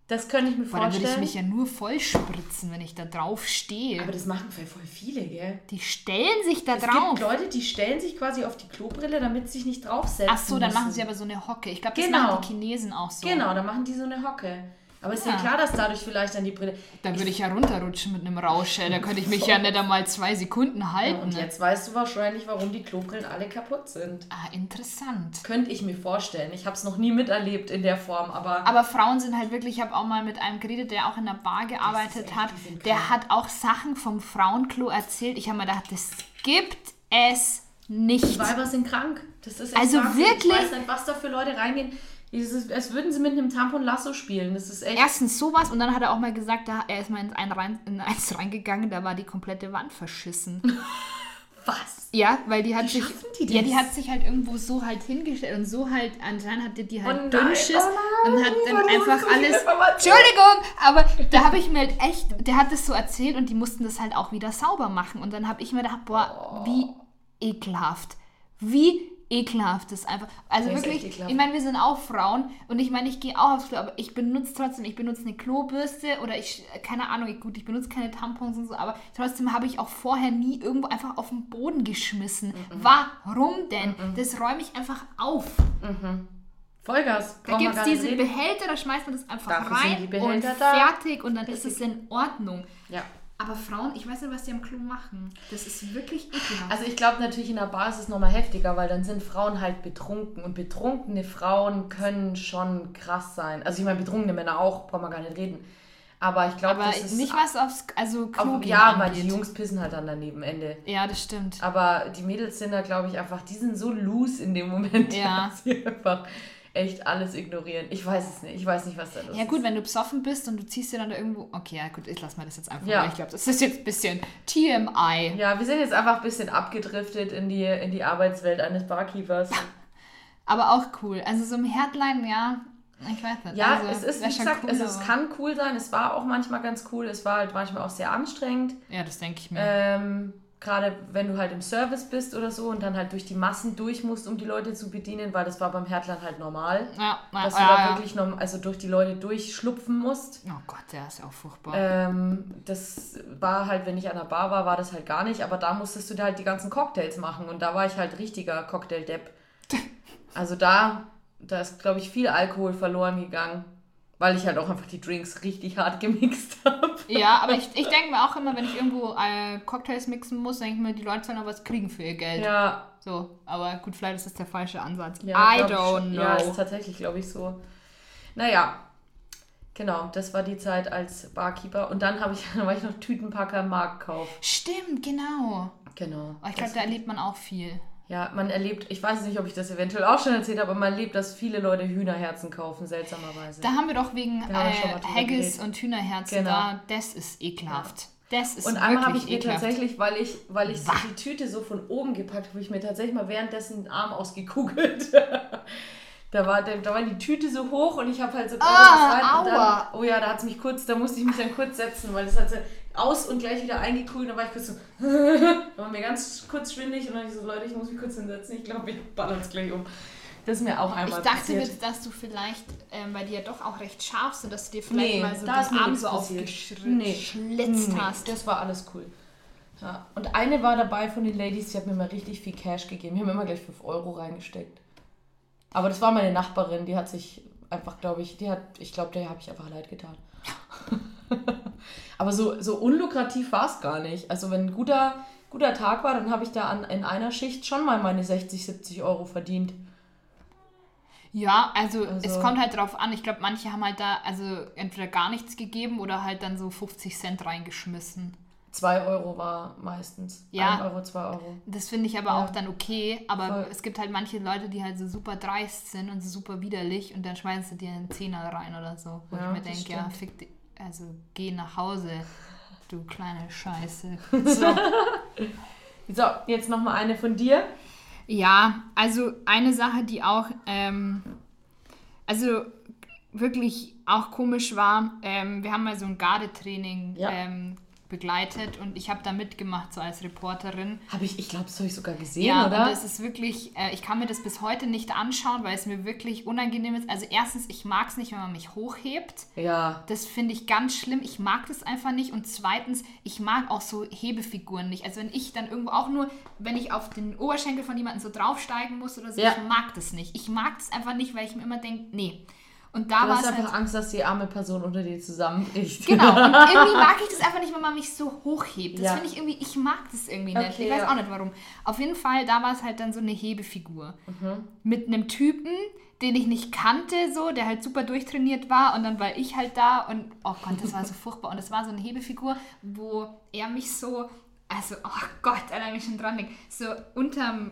Das könnte ich mir boah, da würde ich vorstellen. mich ja nur voll spritzen, wenn ich da drauf stehe. Aber das machen voll voll viele, gell? Die stellen sich da Es drauf. gibt Leute, die stellen sich quasi auf die Klobrille, damit sie sich nicht draufsetzen Ach so, dann machen müssen. sie aber so eine Hocke. Ich glaube, das Genau. machen die Chinesen auch so. Genau, dann machen die so eine Hocke. Aber ist ja, klar, dass dadurch vielleicht dann die Brille. Da würde ich ja runterrutschen mit einem Rauscher. Da könnte ich mich ja nicht einmal zwei Sekunden halten. Ja, und jetzt weißt du wahrscheinlich, warum die Klobrillen alle kaputt sind. Ah, interessant. Könnte ich mir vorstellen. Ich habe es noch nie miterlebt in der Form, aber. Aber Frauen sind halt wirklich, ich habe auch mal mit einem geredet, der auch in einer Bar gearbeitet hat. Der hat auch Sachen vom Frauenklo erzählt. Ich habe mir gedacht, das gibt es nicht. Die Weiber sind krank. Das ist echt also Wahnsinn. wirklich. Ich weiß nicht, was da für Leute reingehen. Ist, als würden sie mit einem Tampon Lasso spielen. Das ist echt. Erstens sowas und dann hat er auch mal gesagt, da, er ist mal in, ein rein, in eins reingegangen, da war die komplette Wand verschissen. Was? Ja, weil die hat Wie sich. Die ja, die hat sich halt irgendwo so halt hingestellt und so halt, anscheinend hatte die halt oh Dünnschiss oh und hat dann einfach alles. Entschuldigung, aber da habe ich mir halt echt, der hat das so erzählt und die mussten das halt auch wieder sauber machen. Und dann habe ich mir gedacht, boah, wie ekelhaft. Wie ekelhaft ist einfach. Also das wirklich, ich meine, wir sind auch Frauen und ich meine, ich gehe auch aufs Klo, aber ich benutze trotzdem, ich benutze eine Klobürste oder ich, keine Ahnung, gut, ich benutze keine Tampons und so, aber trotzdem habe ich auch vorher nie irgendwo einfach auf den Boden geschmissen. Mhm. Warum denn? Mhm. Das räume ich einfach auf. Mhm. Vollgas. Da gibt es diese reden. Behälter, da schmeißt man das einfach Dafür rein und fertig und dann Richtig. ist es in Ordnung. Ja. Aber Frauen, ich weiß nicht, was die am Klo machen. Das ist wirklich ekelhaft. Also ich glaube natürlich in der Bar ist es nochmal heftiger, weil dann sind Frauen halt betrunken. Und betrunkene Frauen können schon krass sein. Also ich meine, betrunkene Männer auch, brauchen wir gar nicht reden. Aber ich glaube, das ist... nicht was aufs also Klo auf, Ja, weil die Jungs pissen halt dann daneben, Ende. Ja, das stimmt. Aber die Mädels sind da, glaube ich, einfach, die sind so loose in dem Moment, ja. dass sie einfach echt alles ignorieren. Ich weiß es nicht. Ich weiß nicht, was da los ist. Ja gut, wenn du besoffen bist und du ziehst dir dann da irgendwo... Okay, ja gut, ich lass mal das jetzt einfach ja. mal. Ich glaube, das ist jetzt ein bisschen TMI. Ja, wir sind jetzt einfach ein bisschen abgedriftet in die, in die Arbeitswelt eines Barkeepers. Aber auch cool. Also so ein Herdline, ja, ich weiß nicht. Ja, also, es ist, wie gesagt, cool, es, es kann cool sein. Es war auch manchmal ganz cool. Es war halt manchmal auch sehr anstrengend. Ja, das denke ich mir. Ähm, gerade wenn du halt im Service bist oder so und dann halt durch die Massen durch musst, um die Leute zu bedienen, weil das war beim Herdland halt normal. Ja, dass ja, du da ja. wirklich noch, also durch die Leute durchschlupfen musst. Oh Gott, der ist auch furchtbar. Ähm, das war halt, wenn ich an der Bar war, war das halt gar nicht, aber da musstest du dir halt die ganzen Cocktails machen und da war ich halt richtiger Cocktail-Depp. also da, da ist, glaube ich, viel Alkohol verloren gegangen. Weil ich halt auch einfach die Drinks richtig hart gemixt habe. Ja, aber ich, ich denke mir auch immer, wenn ich irgendwo äh, Cocktails mixen muss, denke ich mir, die Leute sollen auch was kriegen für ihr Geld. Ja. So, aber gut, vielleicht ist das der falsche Ansatz. Ja, I don't know. Ja, ist tatsächlich, glaube ich, so. Naja, genau, das war die Zeit als Barkeeper. Und dann ich, dann war ich noch Tütenpacker im Marktkauf. Stimmt, genau. Genau. Oh, ich glaube, da erlebt man auch viel. Ja, man erlebt, ich weiß nicht, ob ich das eventuell auch schon erzählt habe, aber man erlebt, dass viele Leute Hühnerherzen kaufen, seltsamerweise. Da haben wir doch wegen äh, Haggis und Hühnerherzen genau. da, das ist ekelhaft. Ja. Das ist Und einmal habe ich mir tatsächlich, weil ich, weil ich die Tüte so von oben gepackt habe, ich mir tatsächlich mal währenddessen den Arm ausgekugelt. da, war, da, da war die Tüte so hoch und ich habe halt so ah, dann, Oh ja, da hat es mich kurz, da musste ich mich dann kurz setzen, weil das hat aus und gleich wieder eingekühlt. Dann war ich kurz so, war mir ganz kurz schwindig und dann ich so, Leute, ich muss mich kurz hinsetzen. Ich glaube, ich baller es gleich um. Das ist mir auch einmal Ich dachte passiert. jetzt, dass du vielleicht, ähm, weil die ja doch auch recht scharf sind, dass du dir vielleicht nee, mal so den Arm so aufgeschlitzt nee. hast. Das war alles cool. Ja. Und eine war dabei von den Ladies, die hat mir mal richtig viel Cash gegeben. Die haben immer gleich 5 Euro reingesteckt. Aber das war meine Nachbarin, die hat sich einfach, glaube ich, die hat, ich glaube, der habe ich einfach leid getan. Aber so, so unlukrativ war es gar nicht. Also wenn ein guter, guter Tag war, dann habe ich da an, in einer Schicht schon mal meine 60, 70 Euro verdient. Ja, also, also, es kommt halt drauf an. Ich glaube, manche haben halt da also entweder gar nichts gegeben oder halt dann so 50 Cent reingeschmissen. 2 Euro war meistens. Ja. 1 Euro, 2 Euro. Das finde ich aber ja. auch dann okay. Aber Voll. es gibt halt manche Leute, die halt so super dreist sind und so super widerlich und dann schmeißen sie dir einen Zehner rein oder so. Wo ja, ich mir denke, ja, fick dich also geh nach Hause, du kleine Scheiße. So, so jetzt nochmal eine von dir. Ja, also eine Sache, die auch, ähm, also wirklich auch komisch war, ähm, wir haben mal so ein Gardetraining ja. ähm, begleitet und ich habe da mitgemacht, so als Reporterin. Habe ich, ich glaube, das habe ich sogar gesehen, ja, oder? Ja, das ist wirklich, äh, ich kann mir das bis heute nicht anschauen, weil es mir wirklich unangenehm ist. Also erstens, ich mag es nicht, wenn man mich hochhebt. Ja. Das finde ich ganz schlimm. Ich mag das einfach nicht. Und zweitens, ich mag auch so Hebefiguren nicht. Also wenn ich dann irgendwo auch nur, wenn ich auf den Oberschenkel von jemandem so draufsteigen muss oder so, ja. ich mag das nicht. Ich mag das einfach nicht, weil ich mir immer denke, nee. Und da Du war hast es einfach halt, Angst, dass die arme Person unter dir zusammenbricht. Genau, und irgendwie mag ich das einfach nicht, wenn man mich so hochhebt. Das Ja. finde ich irgendwie, ich mag das irgendwie nicht. Okay, ich weiß ja. auch nicht warum. Auf jeden Fall, da war es halt dann so eine Hebefigur. Mhm. Mit einem Typen, den ich nicht kannte, so, der halt super durchtrainiert war. Und dann war ich halt da und, oh Gott, das war so furchtbar. Und das war so eine Hebefigur, wo er mich so, also, oh Gott, Alter, mich schon dran denkt, so unterm,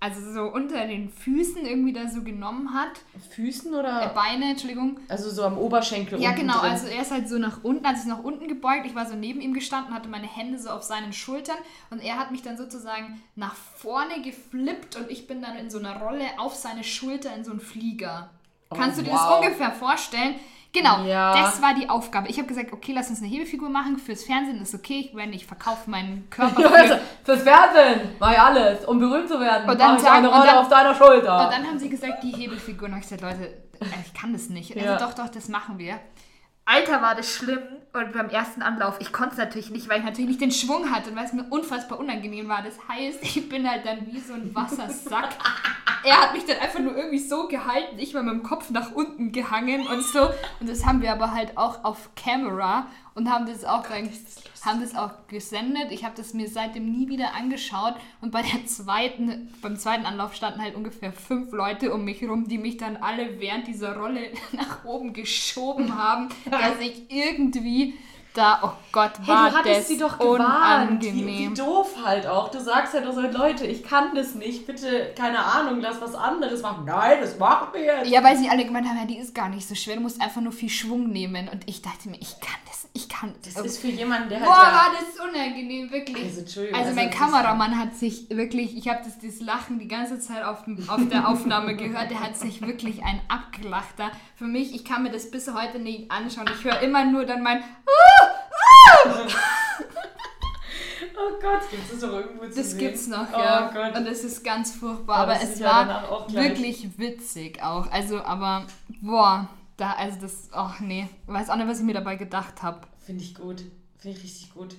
also so unter den Füßen irgendwie da so genommen hat. Füßen Äh, oder? Beine, Entschuldigung. Also so am Oberschenkel Ja, genau. drin. Also er ist halt so nach unten, also ist nach unten gebeugt. Ich war so neben ihm gestanden, hatte meine Hände so auf seinen Schultern und er hat mich dann sozusagen nach vorne geflippt und ich bin dann in so einer Rolle auf seine Schulter in so einen Flieger. Kannst du dir wow. das ungefähr vorstellen? Genau, Ja. das war die Aufgabe. Ich habe gesagt, okay, lass uns eine Hebefigur machen. Fürs Fernsehen ist okay. Ich, wenn ich verkaufe meinen Körper. Ja, also, fürs Fernsehen, mach ich alles, um berühmt zu werden. Und dann ich sagen- eine Rolle dann- auf deiner Schulter. Und dann haben sie gesagt, die Hebefigur. Und ich gesagt, Leute, äh, ich kann das nicht. Also Ja. doch, doch, das machen wir. Alter, war das schlimm. Und beim ersten Anlauf, ich konnte es natürlich nicht, weil ich natürlich nicht den Schwung hatte und weil es mir unfassbar unangenehm war. Das heißt, ich bin halt dann wie so ein Wassersack. er hat mich dann einfach nur irgendwie so gehalten, ich war mit dem Kopf nach unten gehangen und so. Und das haben wir aber halt auch auf Camera und haben das auch dann, haben das auch gesendet. Ich habe das mir seitdem nie wieder angeschaut und bei der zweiten, beim zweiten Anlauf standen halt ungefähr fünf Leute um mich rum, die mich dann alle während dieser Rolle nach oben geschoben haben, dass ich irgendwie da, oh Gott, Hey, war du hattest das sie doch gewarnt. Wie, wie doof halt auch. Du sagst halt auch so, Leute, ich kann das nicht. Bitte, keine Ahnung, lass was anderes machen. Nein, das machen wir jetzt. Ja, weil sie alle gemeint haben, ja, die ist gar nicht so schwer, du musst einfach nur viel Schwung nehmen. Und ich dachte mir, ich kann das, ich kann Das ist für jemanden, der halt Boah, ja... war das unangenehm, wirklich. Also, Entschuldigung, Also, also mein das Kameramann hat sich wirklich, ich habe das, das Lachen die ganze Zeit auf, dem, auf der Aufnahme gehört, der hat sich wirklich ein abgelacht da. Für mich, ich kann mir das bis heute nicht anschauen. Ich höre immer nur dann mein, Oh Gott, gibt es doch irgendwo zu das sehen? gibt's noch, oh ja. Gott. Und es ist ganz furchtbar, Aber aber es war wirklich witzig auch. Also, aber, boah, da, also das, ach nee, weiß auch nicht, was ich mir dabei gedacht habe. Finde ich gut. Finde ich richtig gut.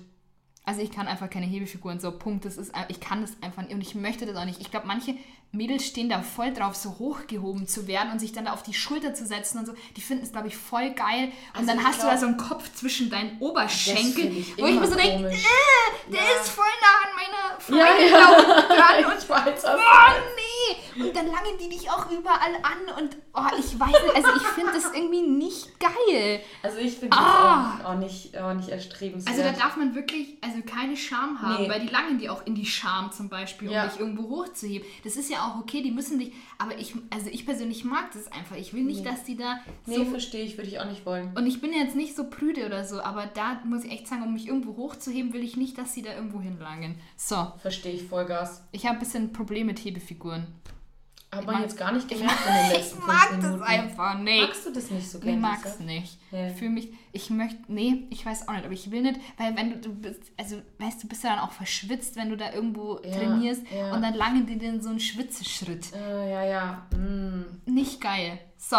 Also ich kann einfach keine Hebefiguren, so Punkt. Das ist, ich kann das einfach nicht und ich möchte das auch nicht. Ich glaube, manche Mädels stehen da voll drauf, so hochgehoben zu werden und sich dann da auf die Schulter zu setzen und so. Die finden es, glaube ich, voll geil. Und Also dann ich hast du glaub- da so einen Kopf zwischen deinen Oberschenkeln, ich wo ich mir so denke, äh, der Ja. ist voll nah an meiner Ja, Freundin ja. unten dran und ich weiß das. Oh nee! Und dann langen die dich auch überall an und oh, ich weiß nicht, also ich finde das irgendwie nicht geil. Also ich finde das Ah. auch, auch, nicht, auch nicht erstrebenswert. Also da darf man wirklich, also keine Scham haben, Nee. weil die langen die auch in die Scham zum Beispiel, um Ja. dich irgendwo hochzuheben. Das ist ja auch okay, die müssen dich, aber ich, also ich persönlich mag das einfach. Ich will nicht, Nee. dass die da nee, so... verstehe ich, würde ich auch nicht wollen. Und ich bin jetzt nicht so prüde oder so, aber da muss ich echt sagen, um mich irgendwo hochzuheben, will ich nicht, dass sie da irgendwo hinlangen. So, Verstehe ich Vollgas. ich habe ein bisschen ein Problem mit Hebefiguren. Hat Ich man mag- jetzt gar nicht Ich, gemerkt in den ich letzten mag fünf das Minuten. einfach nicht. Magst du das nicht so Ich gerne? mag's Lisa? nicht. Ja. Für mich, ich möchte, nee, ich weiß auch nicht, aber ich will nicht, weil wenn du, du bist, also weißt du, bist ja dann auch verschwitzt, wenn du da irgendwo Ja, trainierst ja. und dann langen die dir in so einen Schwitzeschritt. Äh, ja, ja. Mm. Nicht geil. So,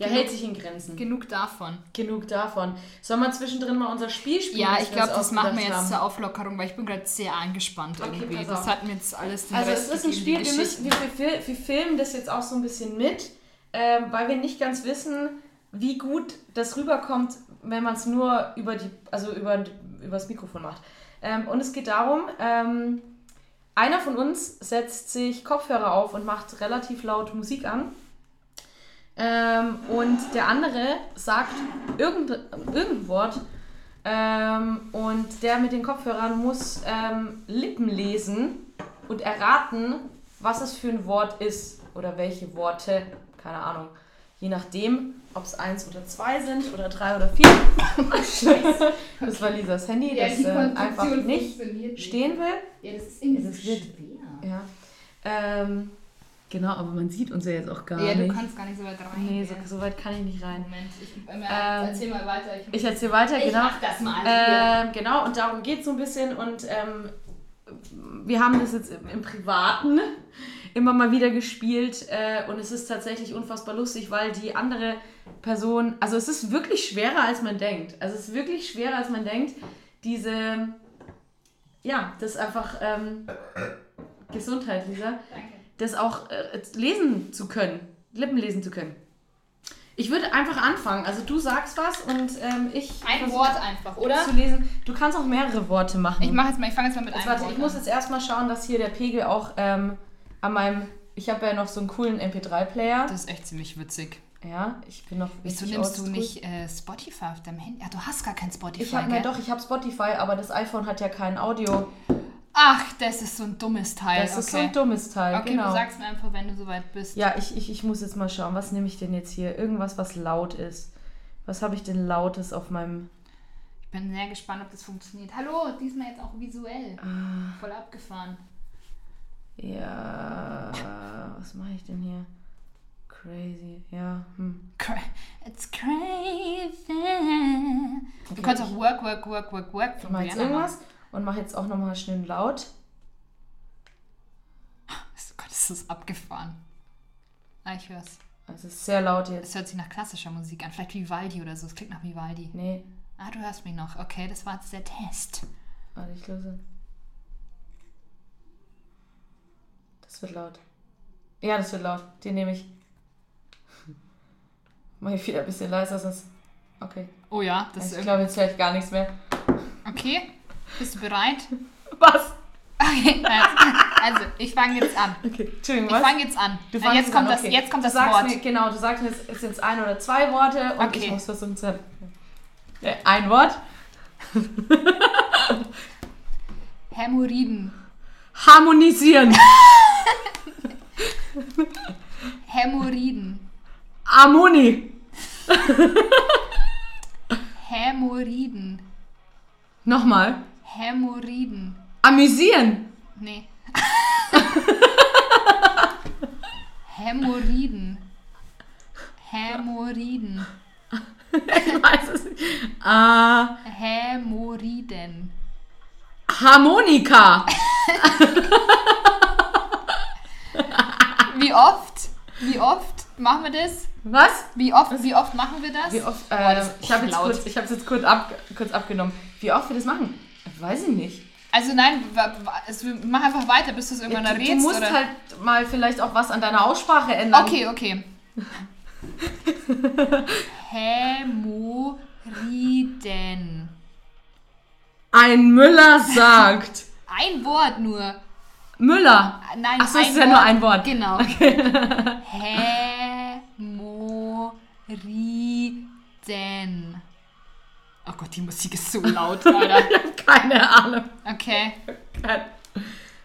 Ja, Genug- hält sich in Grenzen. genug davon. Genug davon. Sollen wir zwischendrin mal unser Spiel spielen? Ja, ich glaube, das machen wir jetzt haben? zur Auflockerung, weil ich bin gerade sehr angespannt Okay, irgendwie. Das hat mir jetzt alles den Also Rest es ist ein Spiel, wir, müssen, wir, wir, wir filmen das jetzt auch so ein bisschen mit, ähm, weil wir nicht ganz wissen, wie gut das rüberkommt, wenn man es nur über die, also über, über das Mikrofon macht. Ähm, und es geht darum, ähm, einer von uns setzt sich Kopfhörer auf und macht relativ laut Musik an. Ähm, und der andere sagt irgendein, irgendein Wort ähm, und der mit den Kopfhörern muss ähm, Lippen lesen und erraten, was es für ein Wort ist oder welche Worte, keine Ahnung. Je nachdem, ob es eins oder zwei sind oder drei oder vier. Das war Lisas Handy, das äh, einfach nicht stehen will. Ja, das ist irgendwie so schwer. Ja. Ähm, genau, aber man sieht uns ja jetzt auch gar Ja, du nicht. kannst gar nicht so weit rein. Nee, so, so weit kann ich nicht rein. Moment, ich, Ähm, erzähl mal weiter. Ich erzähle weiter, ich genau. mach das mal. Ähm, genau, und darum geht es so ein bisschen. Und ähm, wir haben das jetzt im, im Privaten immer mal wieder gespielt. Äh, und es ist tatsächlich unfassbar lustig, weil die andere Person, also es ist wirklich schwerer, als man denkt. Also es ist wirklich schwerer, als man denkt, diese, ja, das einfach, ähm, Gesundheit, Lisa, Danke. Das auch äh, lesen zu können, Lippen lesen zu können. Ich würde einfach anfangen. Also du sagst was und ähm, ich. Ein Wort einfach, oder? Zu lesen. Du kannst auch mehrere Worte machen. Ich mache jetzt mal, ich fange jetzt mal mit Jetzt einem warte, Wort ich muss an. jetzt erstmal schauen, dass hier der Pegel auch ähm, an meinem. Ich habe ja noch so einen coolen MP3-Player. Das ist echt ziemlich witzig. Ja, ich bin noch. Wieso nimmst du nicht äh, Spotify auf deinem Handy? Ja, du hast gar kein Spotify, Ich habe mir doch, ich habe Spotify, aber das iPhone hat ja kein Audio. Ach, das ist so ein dummes Teil. Das okay. ist so ein dummes Teil, Okay, genau. du sagst mir einfach, wenn du soweit bist. Ja, ich, ich, ich muss jetzt mal schauen, was nehme ich denn jetzt hier? Irgendwas, was laut ist. Was habe ich denn Lautes auf meinem. Ich bin sehr gespannt, ob das funktioniert. Hallo, diesmal jetzt auch visuell. Ah. Voll abgefahren. Ja. Was mache ich denn hier? Crazy. Ja. Hm. It's crazy. Du Okay, kannst ich- auch Work, Work, Work, Work, Work von jetzt Rihanna irgendwas und mache jetzt auch nochmal schön laut. Oh Gott, ist das abgefahren. Ah, ich hör's. Also es ist sehr laut Es jetzt. hört sich nach klassischer Musik an. Vielleicht Vivaldi oder so. Es klingt nach Vivaldi. Nee. Ah, du hörst mich noch. Okay, das war jetzt der Test. Warte, ich löse. Das wird laut. Ja, das wird laut. Den nehme ich. Mach ich wieder ein bisschen leiser, sonst. Okay. Oh ja, das ist ich glaube, jetzt höre ich gar nichts mehr. Okay, bist du bereit? Was? Okay, also, also ich fange jetzt an. Okay, Entschuldigung, Ich fange jetzt an. Du fangst jetzt, es kommt an, das, okay. jetzt kommt das Wort. Mir, genau, du sagst mir, es jetzt ein oder zwei Worte und Okay. ich muss versuchen zu. Äh, ein Wort. Hämorrhoiden. Harmonisieren. Hämorrhoiden. Ammoni. Hämorrhoiden. Nochmal. Hämorrhoiden. Amüsieren. Nee. Hämorrhoiden. Hämorrhoiden. Ich weiß es nicht. Ah, Hämorrhoiden. Harmonika. Wie oft? Wie oft machen wir das? Was? Wie oft, wie oft machen wir das? Wie oft? Äh, das ist ich habe jetzt, kurz, ich hab's jetzt kurz, ab, kurz abgenommen. Wie oft wir das machen? Weiß ich nicht. Also nein, es- mach einfach weiter, bis du es irgendwann du, errätst. du musst oder? halt mal vielleicht auch was an deiner Aussprache ändern. Okay, okay. Hämorrhoiden. Ein Müller sagt. Ein Wort nur. Müller. Nein, Ach so, es ist ja nur ein Wort. Genau. Hämorrhoiden. Oh Gott, die Musik ist so laut, Alter. Keine Ahnung. Okay,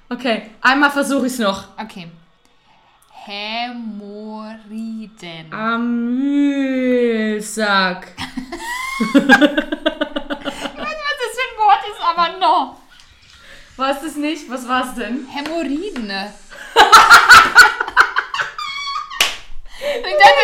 Okay, einmal versuche ich es noch. okay. Hämorrhoiden. Amühlsack. Was das für ein Wort ist, aber noch. War es das nicht? Was war es denn? Hämorrhoiden. ich dachte,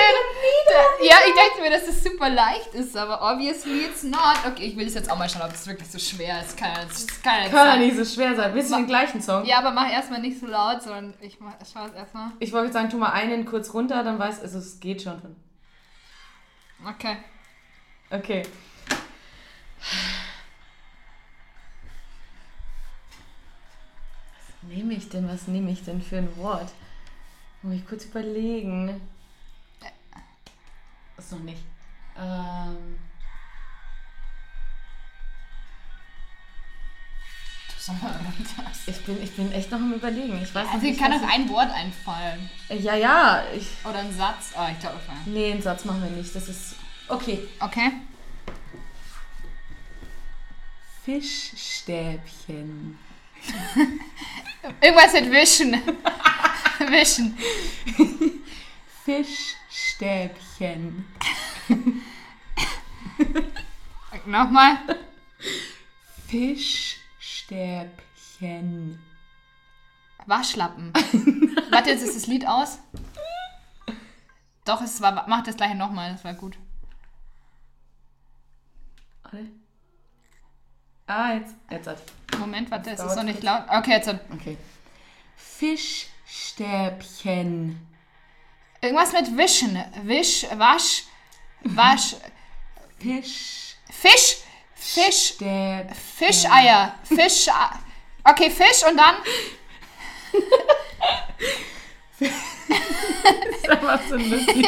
da, ja, ich dachte mir, dass das super leicht ist, aber obviously it's not. Okay, ich will es jetzt auch mal schauen, ob es wirklich so schwer ist. Kann, das kann ja nicht Kann ja nicht so schwer sein. Willst du den gleichen Song? Ja, aber mach erstmal nicht so laut, sondern ich mach, schau es erstmal. Ich wollte sagen, tu mal einen kurz runter, dann weiß also es geht schon. Okay. Okay. Was nehme ich denn? Was nehme ich denn für ein Wort? Muss ich kurz überlegen. Ist noch nicht. Ähm, ich, bin, ich bin echt noch am Überlegen. Ich weiß Also, nicht. kann doch ein Wort einfallen. ich, ja, ja. Ich, Oder ein Satz. Oh, ich glaube, nee, einen Satz machen wir nicht. Das ist. Okay. Okay. Fischstäbchen. Irgendwas mit Wischen. Wischen. Fischstäbchen. Nochmal. Fischstäbchen. Waschlappen. Warte, jetzt ist das Lied aus. Doch, es war. Mach das gleiche nochmal, das war gut. Ah, jetzt. Jetzt hat. Moment, warte, es ist noch nicht laut. Okay, jetzt. Okay. Fischstäbchen. Irgendwas mit Wischen. Wisch, Wasch, Wasch. Fisch. Fisch, Fisch, Stäb. Fischeier. Fisch. Okay, Fisch und dann das ist einfach so lustig,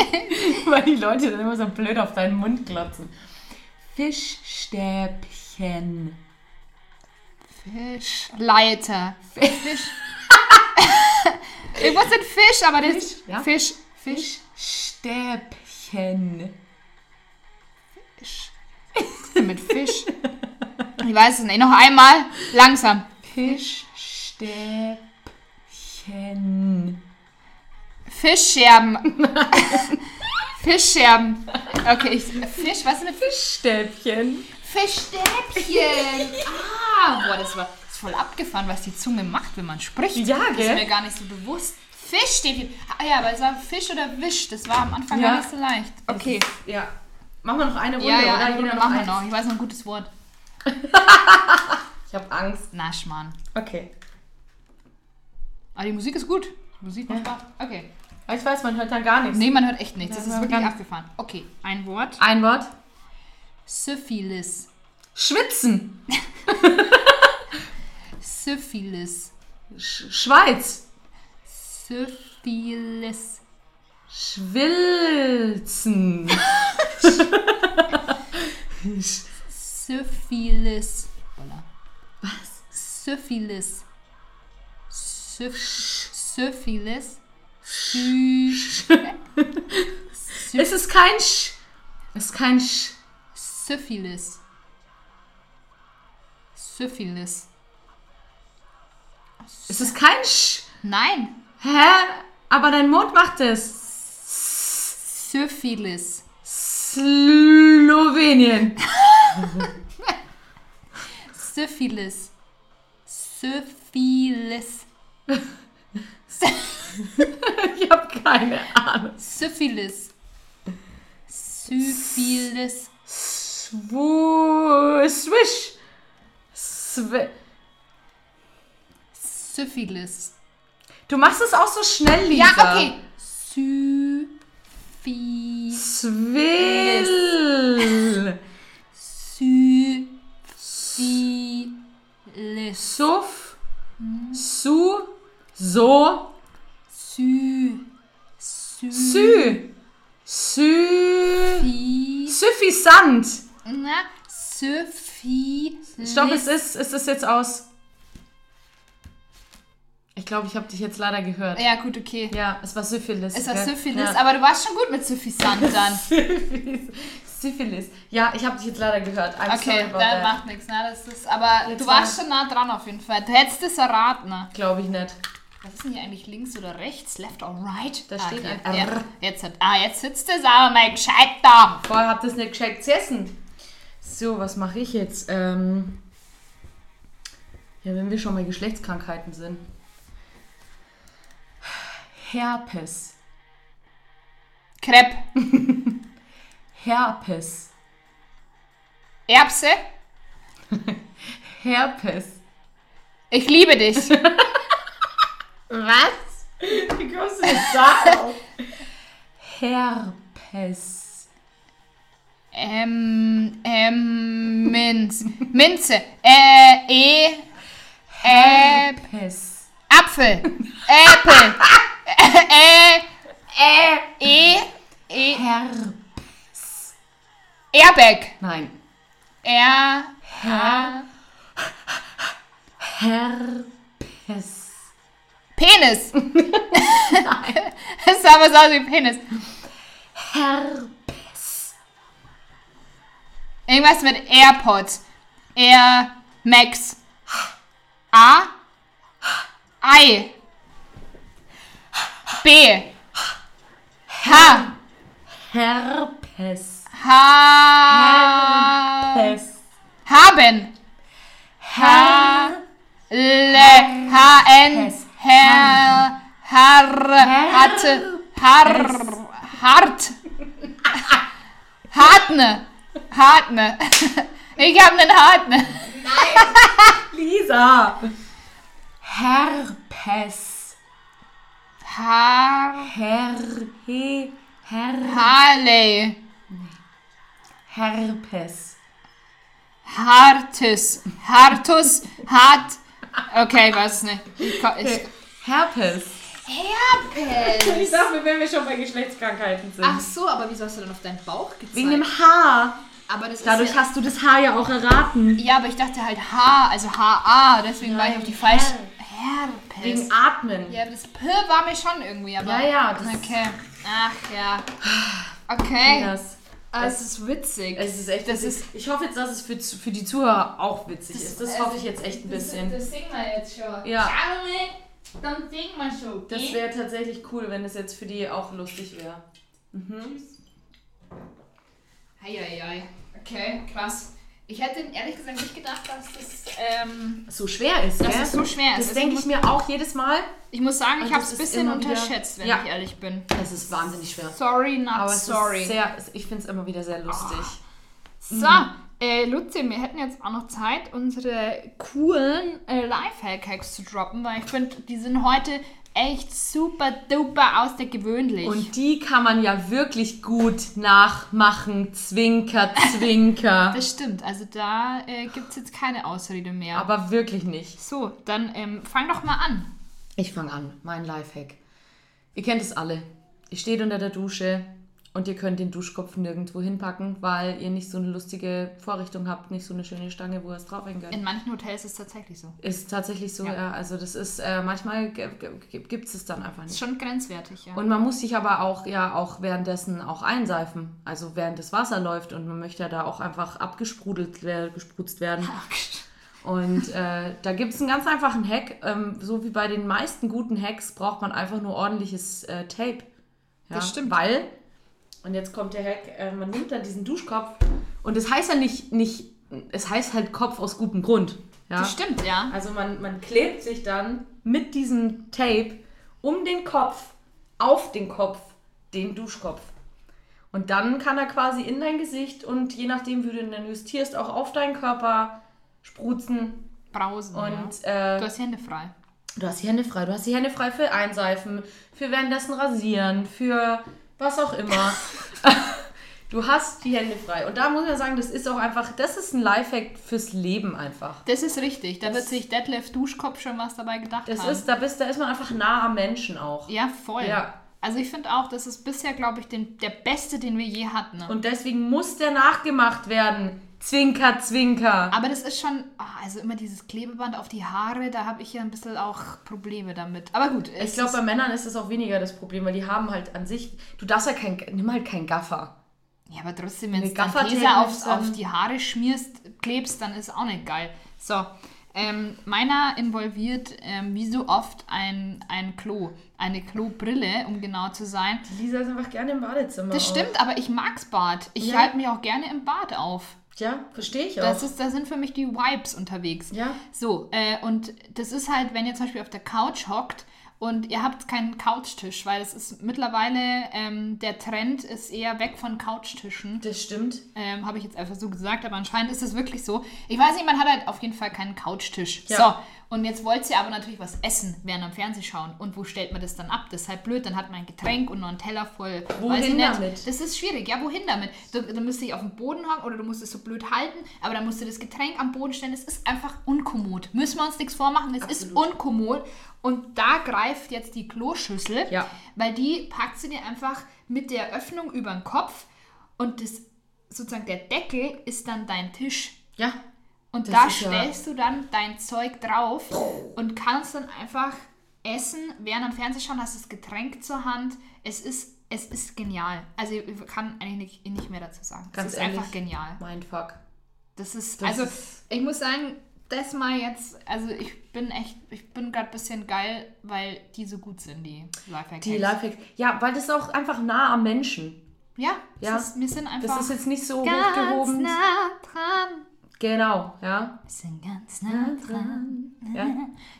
weil die Leute dann immer so blöd auf deinen Mund glotzen. Fischstäbchen. Fischleiter. Fisch. Irgendwas mit Fisch, aber das Fisch, ja. Fisch. Fisch. Fischstäbchen. Fisch. Denn mit Fisch? Ich weiß es nicht. Noch einmal. Langsam. Fischstäbchen. Fischscherben. Fischscherben. Okay, ich, Fisch, was ist Fisch? Fischstäbchen. Fischstäbchen. Ah, boah, das war das ist voll abgefahren, was die Zunge macht, wenn man spricht. Ja, Das ist gell? mir gar nicht so bewusst. Fischstäbchen. Ah ja, aber es war Fisch oder Wisch. Das war am Anfang Ja. gar nicht so leicht. Okay. Ja. Machen wir noch eine Runde, Ja, ja, oder? eine Runde machen wir noch. Ich weiß noch ein gutes Wort. Ich habe Angst. Naschmann. Okay. Aber die Musik ist gut. Musik macht Spaß. Okay. Aber Ich weiß, man hört dann gar nichts. Nee, man hört echt nichts. Das Ja, ist aber wirklich ganz- abgefahren. Okay, ein Wort. Ein Wort. Syphilis. Schwitzen. Syphilis. Sch Schweiz. Syphilis. Schwilzen. Syphilis. Was? Syphilis. Syph Syphilis. Sy Es ist kein Sch. Es ist kein Sch. Syphilis. Syphilis. Es ist kein Sch. Nein. Hä? Aber dein Mund macht es. Syphilis. Slowenien. Syphilis. Syphilis. Ich habe keine Ahnung. Syphilis. Syphilis. Swu Swish. Swi Syphilis. Du machst es auch so schnell, Lisa. Ja, okay. Syphilis. Swill. Syphilis. Suff. Su. So. Sy. Sü. Sü. Syphi- Suffisant. Na, Syphilis. Stopp, es ist, es ist jetzt aus. Ich glaube, ich habe dich jetzt leider gehört. Ja, gut, okay. Ja, es war Syphilis. Es war gell? Syphilis, Ja. aber du warst schon gut mit Syphisant dann. Syphilis. Syphilis. Ja, ich habe dich jetzt leider gehört. I'm Okay, dann macht nichts, ne? Das ist, aber Jetzt du war- warst schon nah dran auf jeden Fall. Du hättest es erraten, ne? Glaube ich nicht. Was ist denn hier eigentlich links oder rechts? Left or right? Da ah, steht hier. ein ja. R. Jetzt hat, ah, jetzt sitzt es aber mal gescheit da. Vorher habt ihr es nicht gescheit gesessen. So, was mache ich jetzt? Ähm ja, wenn wir schon bei Geschlechtskrankheiten sind. Herpes. Crepe. Herpes. Erbse. Herpes. Ich liebe dich. Was? Wie kommst du jetzt darauf? Herpes. ähm, ähm, Minz. Minze. Äh, E. Äh, Herpes. Apfel. Äpfel. Äh, äh, E. E. Herpes. Airbag. Nein. Er. Her Herpes. Penis. Das sah was aus wie Penis. Herpes. Irgendwas mit AirPods. Air Max. A. I. B. H. Herpes. H. Herpes. Haben. H. L. H. N. Herr. Har. Hatte. Har. Hart. Hartne. Hartne. Ich hab nen Hartne. Lisa. Herpes. Har. Her. He. Her. Harley. Herpes. Hartus. Hartus. Hart. Okay, weiß nicht. Ich, Herpes. Herpes! Ich sag mir, wenn wir schon bei Geschlechtskrankheiten sind. Ach so, aber wieso hast du dann auf deinen Bauch gezeigt? Wegen dem Haar. aber das Dadurch ist ja, hast du das Haar ja auch erraten. ja, aber ich dachte halt H, also H-A, deswegen war ich auf die falsche. Herpes. Wegen Atmen. ja, das P war mir schon irgendwie, aber. Ja, ja, das- Okay. Ach ja. Okay. Das, Ah, Es ist witzig. es ist echt, Das das ist, ich hoffe jetzt, dass es für, für die Zuhörer auch witzig ist. Das hoffe ich jetzt echt ein bisschen. Das, singen wir jetzt schon. Ja. Schau mal, dann singen wir schon. Das gell? wäre tatsächlich cool, wenn es jetzt für die auch lustig wäre. Eieiei. Okay, krass. Ich hätte ehrlich gesagt nicht gedacht, dass das, ähm, So schwer ist, dass es so schwer ist. Das Also denke ich, mir auch jedes Mal. ich muss sagen, ich Und habe es ein bisschen immer wieder- unterschätzt, wenn Ja. ich ehrlich bin. Es ist wahnsinnig schwer. Sorry, not Aber sorry. sehr, ich finde es immer wieder sehr lustig. So, äh, Luzi, wir hätten jetzt auch noch Zeit, unsere coolen äh, Lifehack-Hacks zu droppen, weil ich finde, die sind heute echt super duper außergewöhnlich. Und die kann man ja wirklich gut nachmachen. Zwinker, zwinker. das stimmt, also da äh, gibt es jetzt keine Ausrede mehr. Aber wirklich nicht. so, dann ähm, fang doch mal an. Ich fange an, mein Lifehack. Ihr kennt es alle. Ihr steht unter der Dusche und ihr könnt den Duschkopf nirgendwo hinpacken, weil ihr nicht so eine lustige Vorrichtung habt, nicht so eine schöne Stange, wo ihr es draufhängen könnt. In manchen Hotels ist es tatsächlich so. Ist tatsächlich so, Ja. ja. Also das ist, äh, manchmal gibt es es dann einfach Ist nicht. schon grenzwertig, ja. Und man muss sich aber auch, ja, auch währenddessen auch einseifen. Also während das Wasser läuft und man möchte ja da auch einfach abgesprudelt gesprutzt werden. Und äh, da gibt es einen ganz einfachen Hack. Ähm, so wie bei den meisten guten Hacks braucht man einfach nur ordentliches äh, Tape. Ja, Das stimmt. Weil, und jetzt kommt der Hack, äh, man nimmt dann diesen Duschkopf und es heißt ja nicht, nicht, es heißt halt Kopf aus gutem Grund. Ja? Das stimmt, ja. Also man, man klebt sich dann mit diesem Tape um den Kopf, auf den Kopf, den Duschkopf. Und dann kann er quasi in dein Gesicht und je nachdem, wie du ihn dann justierst, auch auf deinen Körper spruzen. Brausen. ja. Und äh, Du hast Hände frei. du hast die Hände frei. Du hast die Hände frei für Einseifen, für währenddessen rasieren, für was auch immer. du hast die Hände frei. Und da muss man sagen, das ist auch einfach, das ist ein Lifehack fürs Leben einfach. Das ist richtig. Da wird sich Detlef Duschkopf schon was dabei gedacht Das haben. ist, da, bist, da ist man einfach nah am Menschen auch. ja, voll. Ja. Also ich finde auch, das ist bisher, glaube ich, den, der beste, den wir je hatten. Und deswegen muss der nachgemacht werden. Zwinker, zwinker. Aber das ist schon, ah, also immer dieses Klebeband auf die Haare, da habe ich ja ein bisschen auch Probleme damit. Aber gut, es Ich glaube, bei Männern ist das auch weniger das Problem, weil die haben halt an sich, du darfst ja kein, nimm halt keinen Gaffer. ja, aber trotzdem, wenn du Tesa auf, auf die Haare schmierst, klebst, dann ist auch nicht geil. So, ähm, meiner involviert ähm, wie so oft ein, ein Klo, eine Klobrille, um genau zu sein. Die Lisa ist einfach gerne im Badezimmer. Das auch. stimmt, aber ich mag's Bad. Ich Ja. halte mich auch gerne im Bad auf. Ja, verstehe ich auch. Das ist, da sind für mich die Vibes unterwegs. ja. So, äh, und das ist halt, wenn ihr zum Beispiel auf der Couch hockt und ihr habt keinen Couchtisch, weil es ist mittlerweile, ähm, der Trend ist eher weg von Couchtischen. Das stimmt. Ähm, Habe ich jetzt einfach so gesagt, aber anscheinend ist es wirklich so. Ich weiß nicht, man hat halt auf jeden Fall keinen Couchtisch. Ja. So, und jetzt wollt ihr aber natürlich was essen während am Fernsehen schauen. Und wo stellt man das dann ab? Das ist halt blöd, dann hat man ein Getränk und noch einen Teller voll. Wohin weiß ich nicht. damit? Das ist schwierig. Ja, wohin damit? Du, du musst dich auf den Boden hocken oder du musst es so blöd halten, aber dann musst du das Getränk am Boden stellen. Es ist einfach unkommod. Müssen wir uns nichts vormachen, es ist unkommod. Und da greift jetzt die Kloschüssel, Ja. weil die packt sie dir einfach mit der Öffnung über den Kopf und das sozusagen der Deckel ist dann dein Tisch. Ja. Und Das da ist ja- stellst du dann dein Zeug drauf und kannst dann einfach essen, während am Fernsehen schauen, hast das Getränk zur Hand. Es ist, es ist genial. Also ich kann eigentlich nicht, nicht mehr dazu sagen. Ganz es ist ehrlich. einfach genial. Mindfuck. Das ist, Das also ist- ich muss sagen, das mal jetzt, also ich bin echt, ich bin gerade ein bisschen geil, weil die so gut sind, die Lifehacks. Die Lifehacks. Ja, weil das ist auch einfach nah am Menschen. Ja, Ja. Ist, wir sind einfach Das ist jetzt nicht so hochgehoben. nah dran. Genau, ja. Wir sind ganz nah dran. Ja.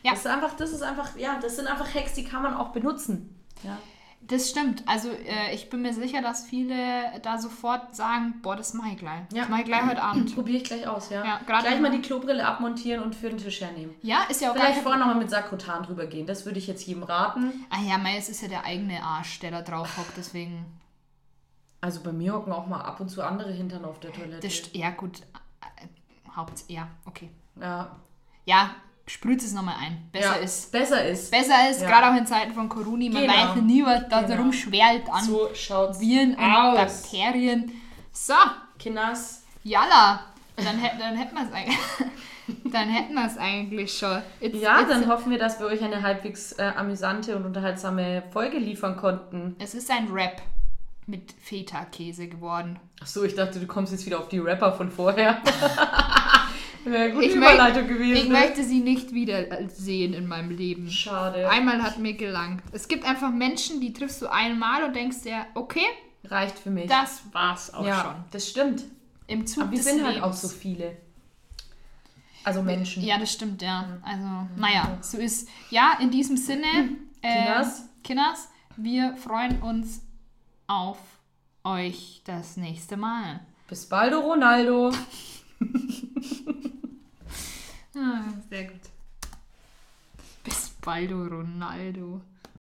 Ja. Das ist einfach, das ist einfach, ja, das sind einfach Hacks, die kann man auch benutzen. Ja. Das stimmt. Also äh, ich bin mir sicher, dass viele da sofort sagen, boah, das mache ich gleich. Ja. Das mache ich gleich heute Abend. Probiere ich gleich aus, ja. Ja, gerade gleich mal die Klobrille abmontieren und für den Tisch hernehmen. Ja, ist ja auch Vielleicht vorher nochmal mit Sakrotan drüber gehen. Das würde ich jetzt jedem raten. Ah ja, mei, es ist ja der eigene Arsch, der da drauf hockt, deswegen... Also bei mir hocken auch mal ab und zu andere Hintern auf der Toilette. Das ja, gut. Haupt... Ja, okay. ja, Ja, sprüht es nochmal ein. Besser ja, ist. Besser ist. Besser ist, Ja. gerade auch in Zeiten von Corona. Man Genau. weiß nie, was da Genau. rumschwellt an So Viren und aus. Bakterien. So, Kinders. Jalla. Dann, hätt- dann hätten wir es eigentlich. dann hätten wir es eigentlich schon. It's, Ja, it's, dann hoffen wir, dass wir euch eine halbwegs äh, amüsante und unterhaltsame Folge liefern konnten. Es ist ein Rap mit Feta-Käse geworden. Achso, ich dachte, du kommst jetzt wieder auf die Rapper von vorher. Wäre gute Ich, Überleitung möcht, gewesen. ich möchte sie nicht wieder sehen in meinem Leben. Schade. Einmal hat mir gelangt. Es gibt einfach Menschen, die triffst du einmal und denkst dir, okay, Reicht für mich. das war's auch ja, schon. das stimmt. Im Zug Aber wir sind Lebens. halt auch so viele. Also Menschen. Ja, das stimmt, ja. Also, naja, so ist. Ja, in diesem Sinne, äh, Kinders. Kinders, wir freuen uns auf euch das nächste Mal. Bis bald, Ronaldo. Ah, sehr gut. Bis bald, Ronaldo.